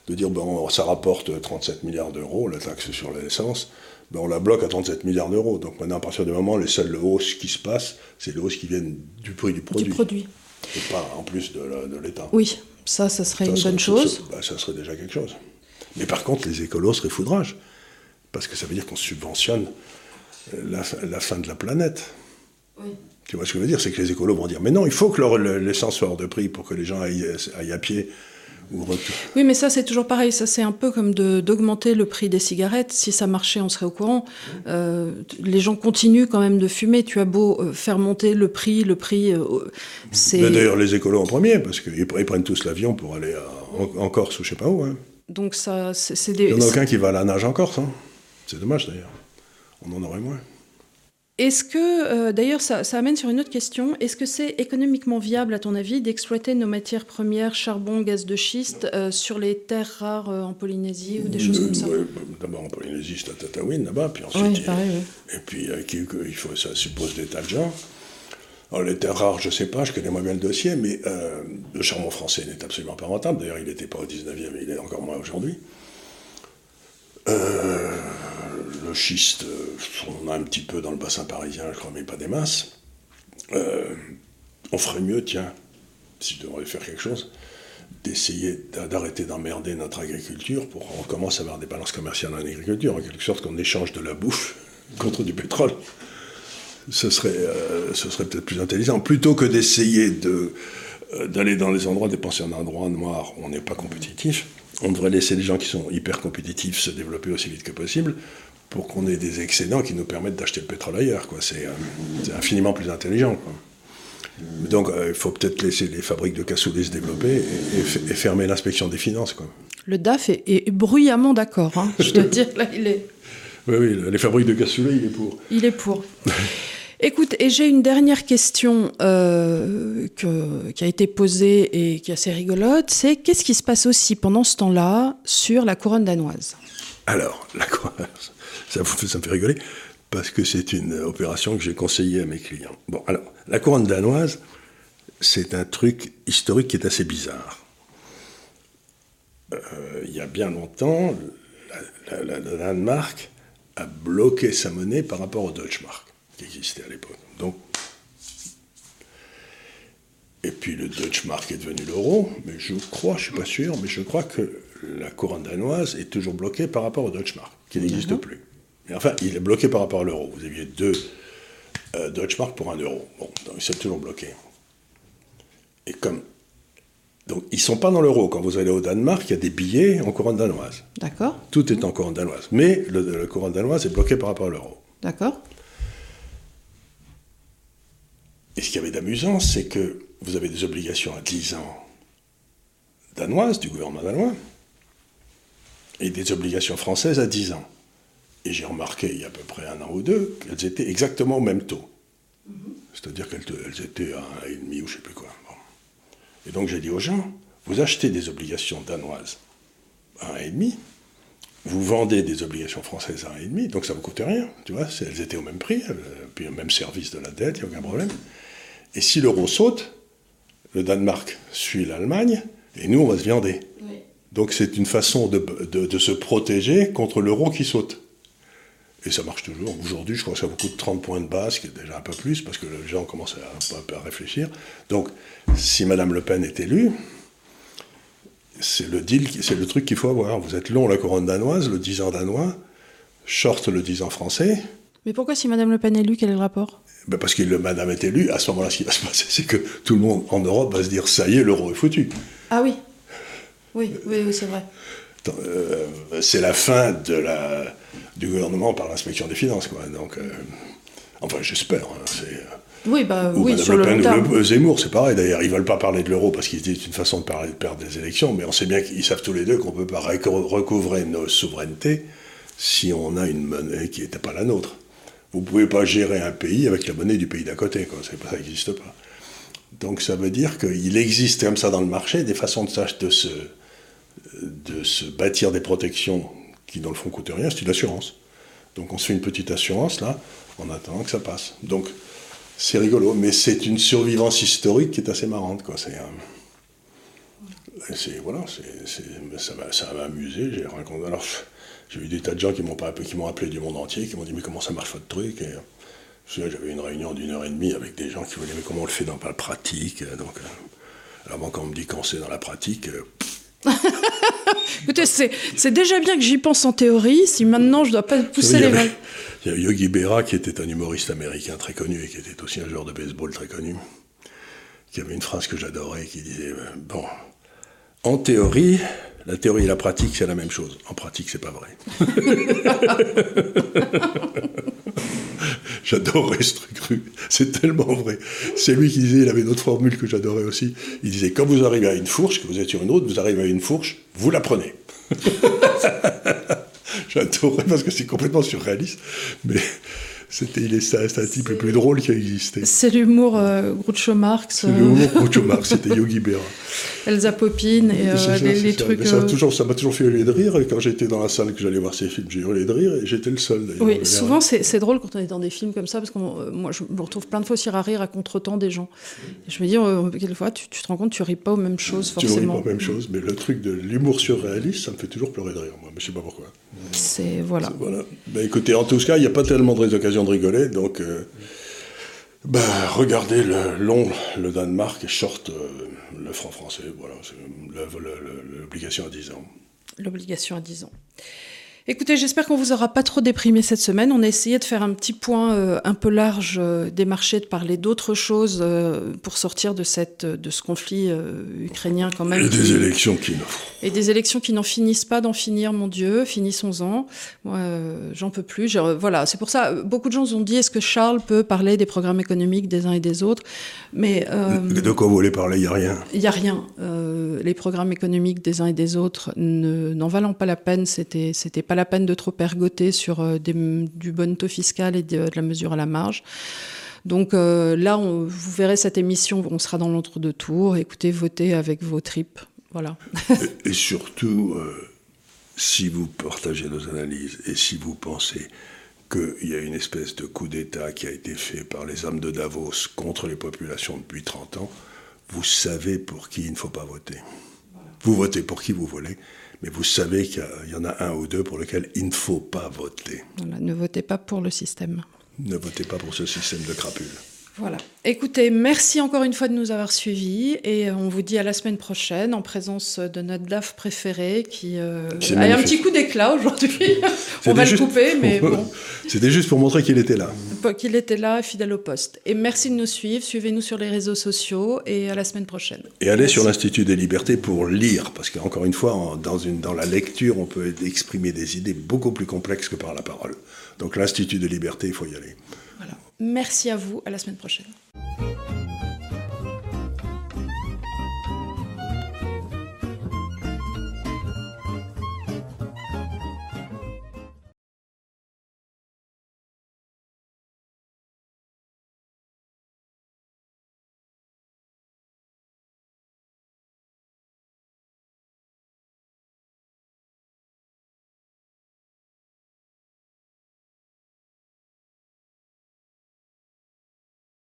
de dire bon, ça rapporte 37 milliards d'euros, la taxe sur l'essence, ben on la bloque à 37 milliards d'euros. Donc maintenant, à partir du moment, les seules hausses qui se passent, c'est les hausses qui viennent du prix du produit. Du produit. Et pas en plus de l'État. Oui, ça, ça serait une bonne chose. Ben, ça, serait déjà quelque chose. Mais par contre, les écolos seraient foudrage. Parce que ça veut dire qu'on subventionne la, la fin de la planète. Oui. Tu vois ce que je veux dire? C'est que les écolos vont dire Mais non, il faut que l'essence soit hors de prix pour que les gens aillent, à pied. Ou oui, mais ça, c'est toujours pareil. Ça, c'est un peu comme d'augmenter le prix des cigarettes. Si ça marchait, on serait au courant. Euh, les gens continuent quand même de fumer. Tu as beau euh, faire monter le prix, le prix. Euh, c'est. D'ailleurs, les écolos en premier, parce qu'ils prennent tous l'avion pour aller en, Corse ou je sais pas où. Hein. Donc, ça, c'est des. Il n'y en a aucun qui va à la nage en Corse. Hein. C'est dommage d'ailleurs. On en aurait moins. Est-ce que, euh, d'ailleurs, ça, amène sur une autre question, est-ce que c'est économiquement viable, à ton avis, d'exploiter nos matières premières, charbon, gaz de schiste, euh, sur les terres rares euh, en Polynésie ou des choses comme ça D'abord en Polynésie, c'est à Tataouine, là-bas, puis ensuite... Pareil, Et puis, il faut, ça suppose des tas de gens. Alors, les terres rares, je ne sais pas, je connais moins bien le dossier, mais le charbon français n'est absolument pas rentable. D'ailleurs, il n'était pas au 19e, il est encore moins aujourd'hui. Euh, le schiste, on a un petit peu dans le bassin parisien, je crois, mais pas des masses. Euh, on ferait mieux, tiens, si je devrais faire quelque chose, d'essayer d'arrêter d'emmerder notre agriculture pour qu'on commence à avoir des balances commerciales en agriculture, en quelque sorte qu'on échange de la bouffe contre du pétrole. Ce serait, euh, ce serait peut-être plus intelligent. Plutôt que d'essayer de, d'aller dans les endroits dépenser en endroit noir où on n'est pas compétitif, on devrait laisser les gens qui sont hyper compétitifs se développer aussi vite que possible pour qu'on ait des excédents qui nous permettent d'acheter le pétrole ailleurs. C'est euh, infiniment plus intelligent. Donc euh, il faut peut-être laisser les fabriques de cassoulet se développer et, fermer l'inspection des finances. Quoi. Le DAF est, bruyamment d'accord. Hein. Je te dire, là, il est... Oui, oui, les fabriques de cassoulet, il est pour. Il est pour. Écoute, et j'ai une dernière question euh, qui a été posée et qui est assez rigolote, c'est qu'est-ce qui se passe aussi pendant ce temps-là sur la couronne danoise? Alors, la couronne, ça, ça me fait rigoler, parce que c'est une opération que j'ai conseillée à mes clients. Bon, alors, la couronne danoise, c'est un truc historique qui est assez bizarre. Euh, il y a bien longtemps, la, Danemark a bloqué sa monnaie par rapport au Deutschmark qui existait à l'époque. Donc, et puis le Deutsche Mark est devenu l'euro, mais je crois, je ne suis pas sûr, mais je crois que la couronne danoise est toujours bloquée par rapport au Deutsche Mark, qui n'existe plus. Mais enfin, il est bloqué par rapport à l'euro. Vous aviez deux euh, Deutsche Mark pour un euro. Bon, donc sont toujours bloqués. Et comme. Donc ils ne sont pas dans l'euro. Quand vous allez au Danemark, il y a des billets en couronne danoise. D'accord. Tout est en couronne danoise. Mais le, la couronne danoise est bloquée par rapport à l'euro. D'accord. Et ce qu'il y avait d'amusant, c'est que vous avez des obligations à 10 ans danoises, du gouvernement danois, et des obligations françaises à 10 ans. Et j'ai remarqué il y a à peu près un an ou deux qu'elles étaient exactement au même taux. C'est-à-dire qu'elles étaient à 1,5 ou je ne sais plus quoi. Et donc j'ai dit aux gens, vous achetez des obligations danoises à 1,5, vous vendez des obligations françaises à 1,5, donc ça ne vous coûte rien, tu vois, elles étaient au même prix, euh, puis au même service de la dette, il n'y a aucun problème. Et si l'euro saute, le Danemark suit l'Allemagne, et nous, on va se viander. Donc c'est une façon de, se protéger contre l'euro qui saute. Et ça marche toujours. Aujourd'hui, je crois que ça vous coûte 30 points de base, ce qui est déjà un peu plus, parce que les gens commencent à, un peu à réfléchir. Donc, si Madame Le Pen est élue, c'est le deal, c'est le truc qu'il faut avoir. Vous êtes long la couronne danoise, le 10 ans danois, short le 10 ans français. Mais pourquoi si Madame Le Pen est élue, quel est le rapport? Ben parce que le madame est élue, à ce moment-là, ce qui va se passer, c'est que tout le monde en Europe va se dire ça y est, l'euro est foutu. Ah oui. Oui, oui, oui c'est vrai. Euh, c'est la fin de la, du gouvernement par l'inspection des finances, quoi. Donc, euh, enfin, j'espère. Hein, euh, oui, bah, oui, sur le, long terme. Le, Zemmour, c'est pareil d'ailleurs. Ils veulent pas parler de l'euro parce qu'ils disent c'est une façon de, parler, de perdre des élections, mais on sait bien qu'ils savent tous les deux qu'on peut pas recouvrer nos souverainetés si on a une monnaie qui n'était pas la nôtre. Vous ne pouvez pas gérer un pays avec la monnaie du pays d'à côté, quoi. Ça n'existe pas. Donc ça veut dire qu'il existe comme ça dans le marché des façons de, se, de se bâtir des protections qui, dans le fond, coûtent rien, c'est une assurance. Donc on se fait une petite assurance, là, en attendant que ça passe. Donc c'est rigolo, mais c'est une survivance historique qui est assez marrante, quoi. C'est... c'est voilà, ça, m'a, amusé. J'ai rencontré. Alors, j'ai eu des tas de gens qui m'ont, qui m'ont appelé du monde entier, qui m'ont dit mais comment ça marche votre truc? Et, J'avais une réunion d'une heure et demie avec des gens qui voulaient mais comment on le fait dans la pratique? Donc, euh, alors moi quand on me dit quand c'est dans la pratique... Euh, Écoutez, c'est, déjà bien que j'y pense en théorie, si maintenant je dois pas pousser les mains. Il y a Yogi Berra qui était un humoriste américain très connu et qui était aussi un joueur de baseball très connu, qui avait une phrase que j'adorais qui disait, euh, bon, en théorie, la théorie et la pratique, c'est la même chose. En pratique, c'est pas vrai. J'adorais ce truc C'est tellement vrai. C'est lui qui disait, il avait une autre formule que j'adorais aussi. Il disait, quand vous arrivez à une fourche, que vous êtes sur une autre, vous arrivez à une fourche, vous la prenez. J'adorais parce que c'est complètement surréaliste. Mais C'était, il est, c'est un type le plus drôle qui a existé. C'est l'humour euh, Groucho Marx. C'est l'humour Groucho Marx, c'était Yogi Berra. Elsa Popine et euh, les, les ça. trucs. Ça, euh, toujours, ça m'a toujours fait hurler de rire. Et quand j'étais dans la salle que j'allais voir ces films, j'ai hurlé de rire et j'étais le seul. d'ailleurs. Oui, souvent c'est c'est drôle quand on est dans des films comme ça, parce que moi je me retrouve plein de fois aussi à rire à contre-temps des gens. Et je me dis, euh, quelquefois tu, tu te rends compte, tu ris pas aux mêmes choses Tu ne ris forcément. pas la même chose, mais le truc de l'humour surréaliste, ça me fait toujours pleurer de rire, moi. Mais je sais pas pourquoi. C'est voilà. Voilà. Ben, écoutez, en tout cas, il n'y a pas tellement de occasions de rigoler, donc euh, ben, regardez le long, le Danemark, et short, euh, le franc français. Voilà, l'obligation à 10 ans. L'obligation à 10 ans. Écoutez, j'espère qu'on vous aura pas trop déprimé cette semaine. On a essayé de faire un petit point euh, un peu large euh, des marchés, de parler d'autres choses euh, pour sortir de, cette, de ce conflit ukrainien quand même. Et qui- des élections qui. Et des élections qui n'en finissent pas d'en finir, mon Dieu, finissons-en. Moi, j'en peux plus. Voilà, c'est pour ça, beaucoup de gens ont dit est-ce que Charles peut parler des programmes économiques des uns et des autres? Mais De quoi vous voulez parler? Il n'y a rien. il n'y a rien. Les programmes économiques des uns et des autres ne- n'en valant pas la peine. C'était, c'était pas la peine de trop ergoter sur euh, du bon taux fiscal et de, la mesure à la marge. Donc euh, là, vous verrez cette émission, on sera dans l'entre-deux tours. Écoutez, votez avec vos tripes. Voilà. Et, et surtout, euh, si vous partagez nos analyses et si vous pensez qu'il y a une espèce de coup d'État qui a été fait par les hommes de Davos contre les populations depuis 30 ans, vous savez pour qui il ne faut pas voter. Vous votez pour qui vous voulez, mais vous savez qu'il y en a un ou deux pour lesquels il ne faut pas voter. Voilà, ne votez pas pour le système. Ne votez pas pour ce système de crapule. Voilà. Écoutez, merci encore une fois de nous avoir suivis et on vous dit à la semaine prochaine en présence de notre DAF préféré qui euh, a un magnifique. petit coup d'éclat aujourd'hui. on va le juste- couper, mais bon, C'était juste pour montrer qu'il était là. qu'il était là, fidèle au poste. Et merci de nous suivre, suivez-nous sur les réseaux sociaux et à la semaine prochaine. Et allez sur l'Institut des libertés pour lire, parce qu'encore une fois, en- dans, une, dans la lecture, on peut exprimer des idées beaucoup plus complexes que par la parole. Donc l'Institut des libertés, il faut y aller. Merci à vous, à la semaine prochaine.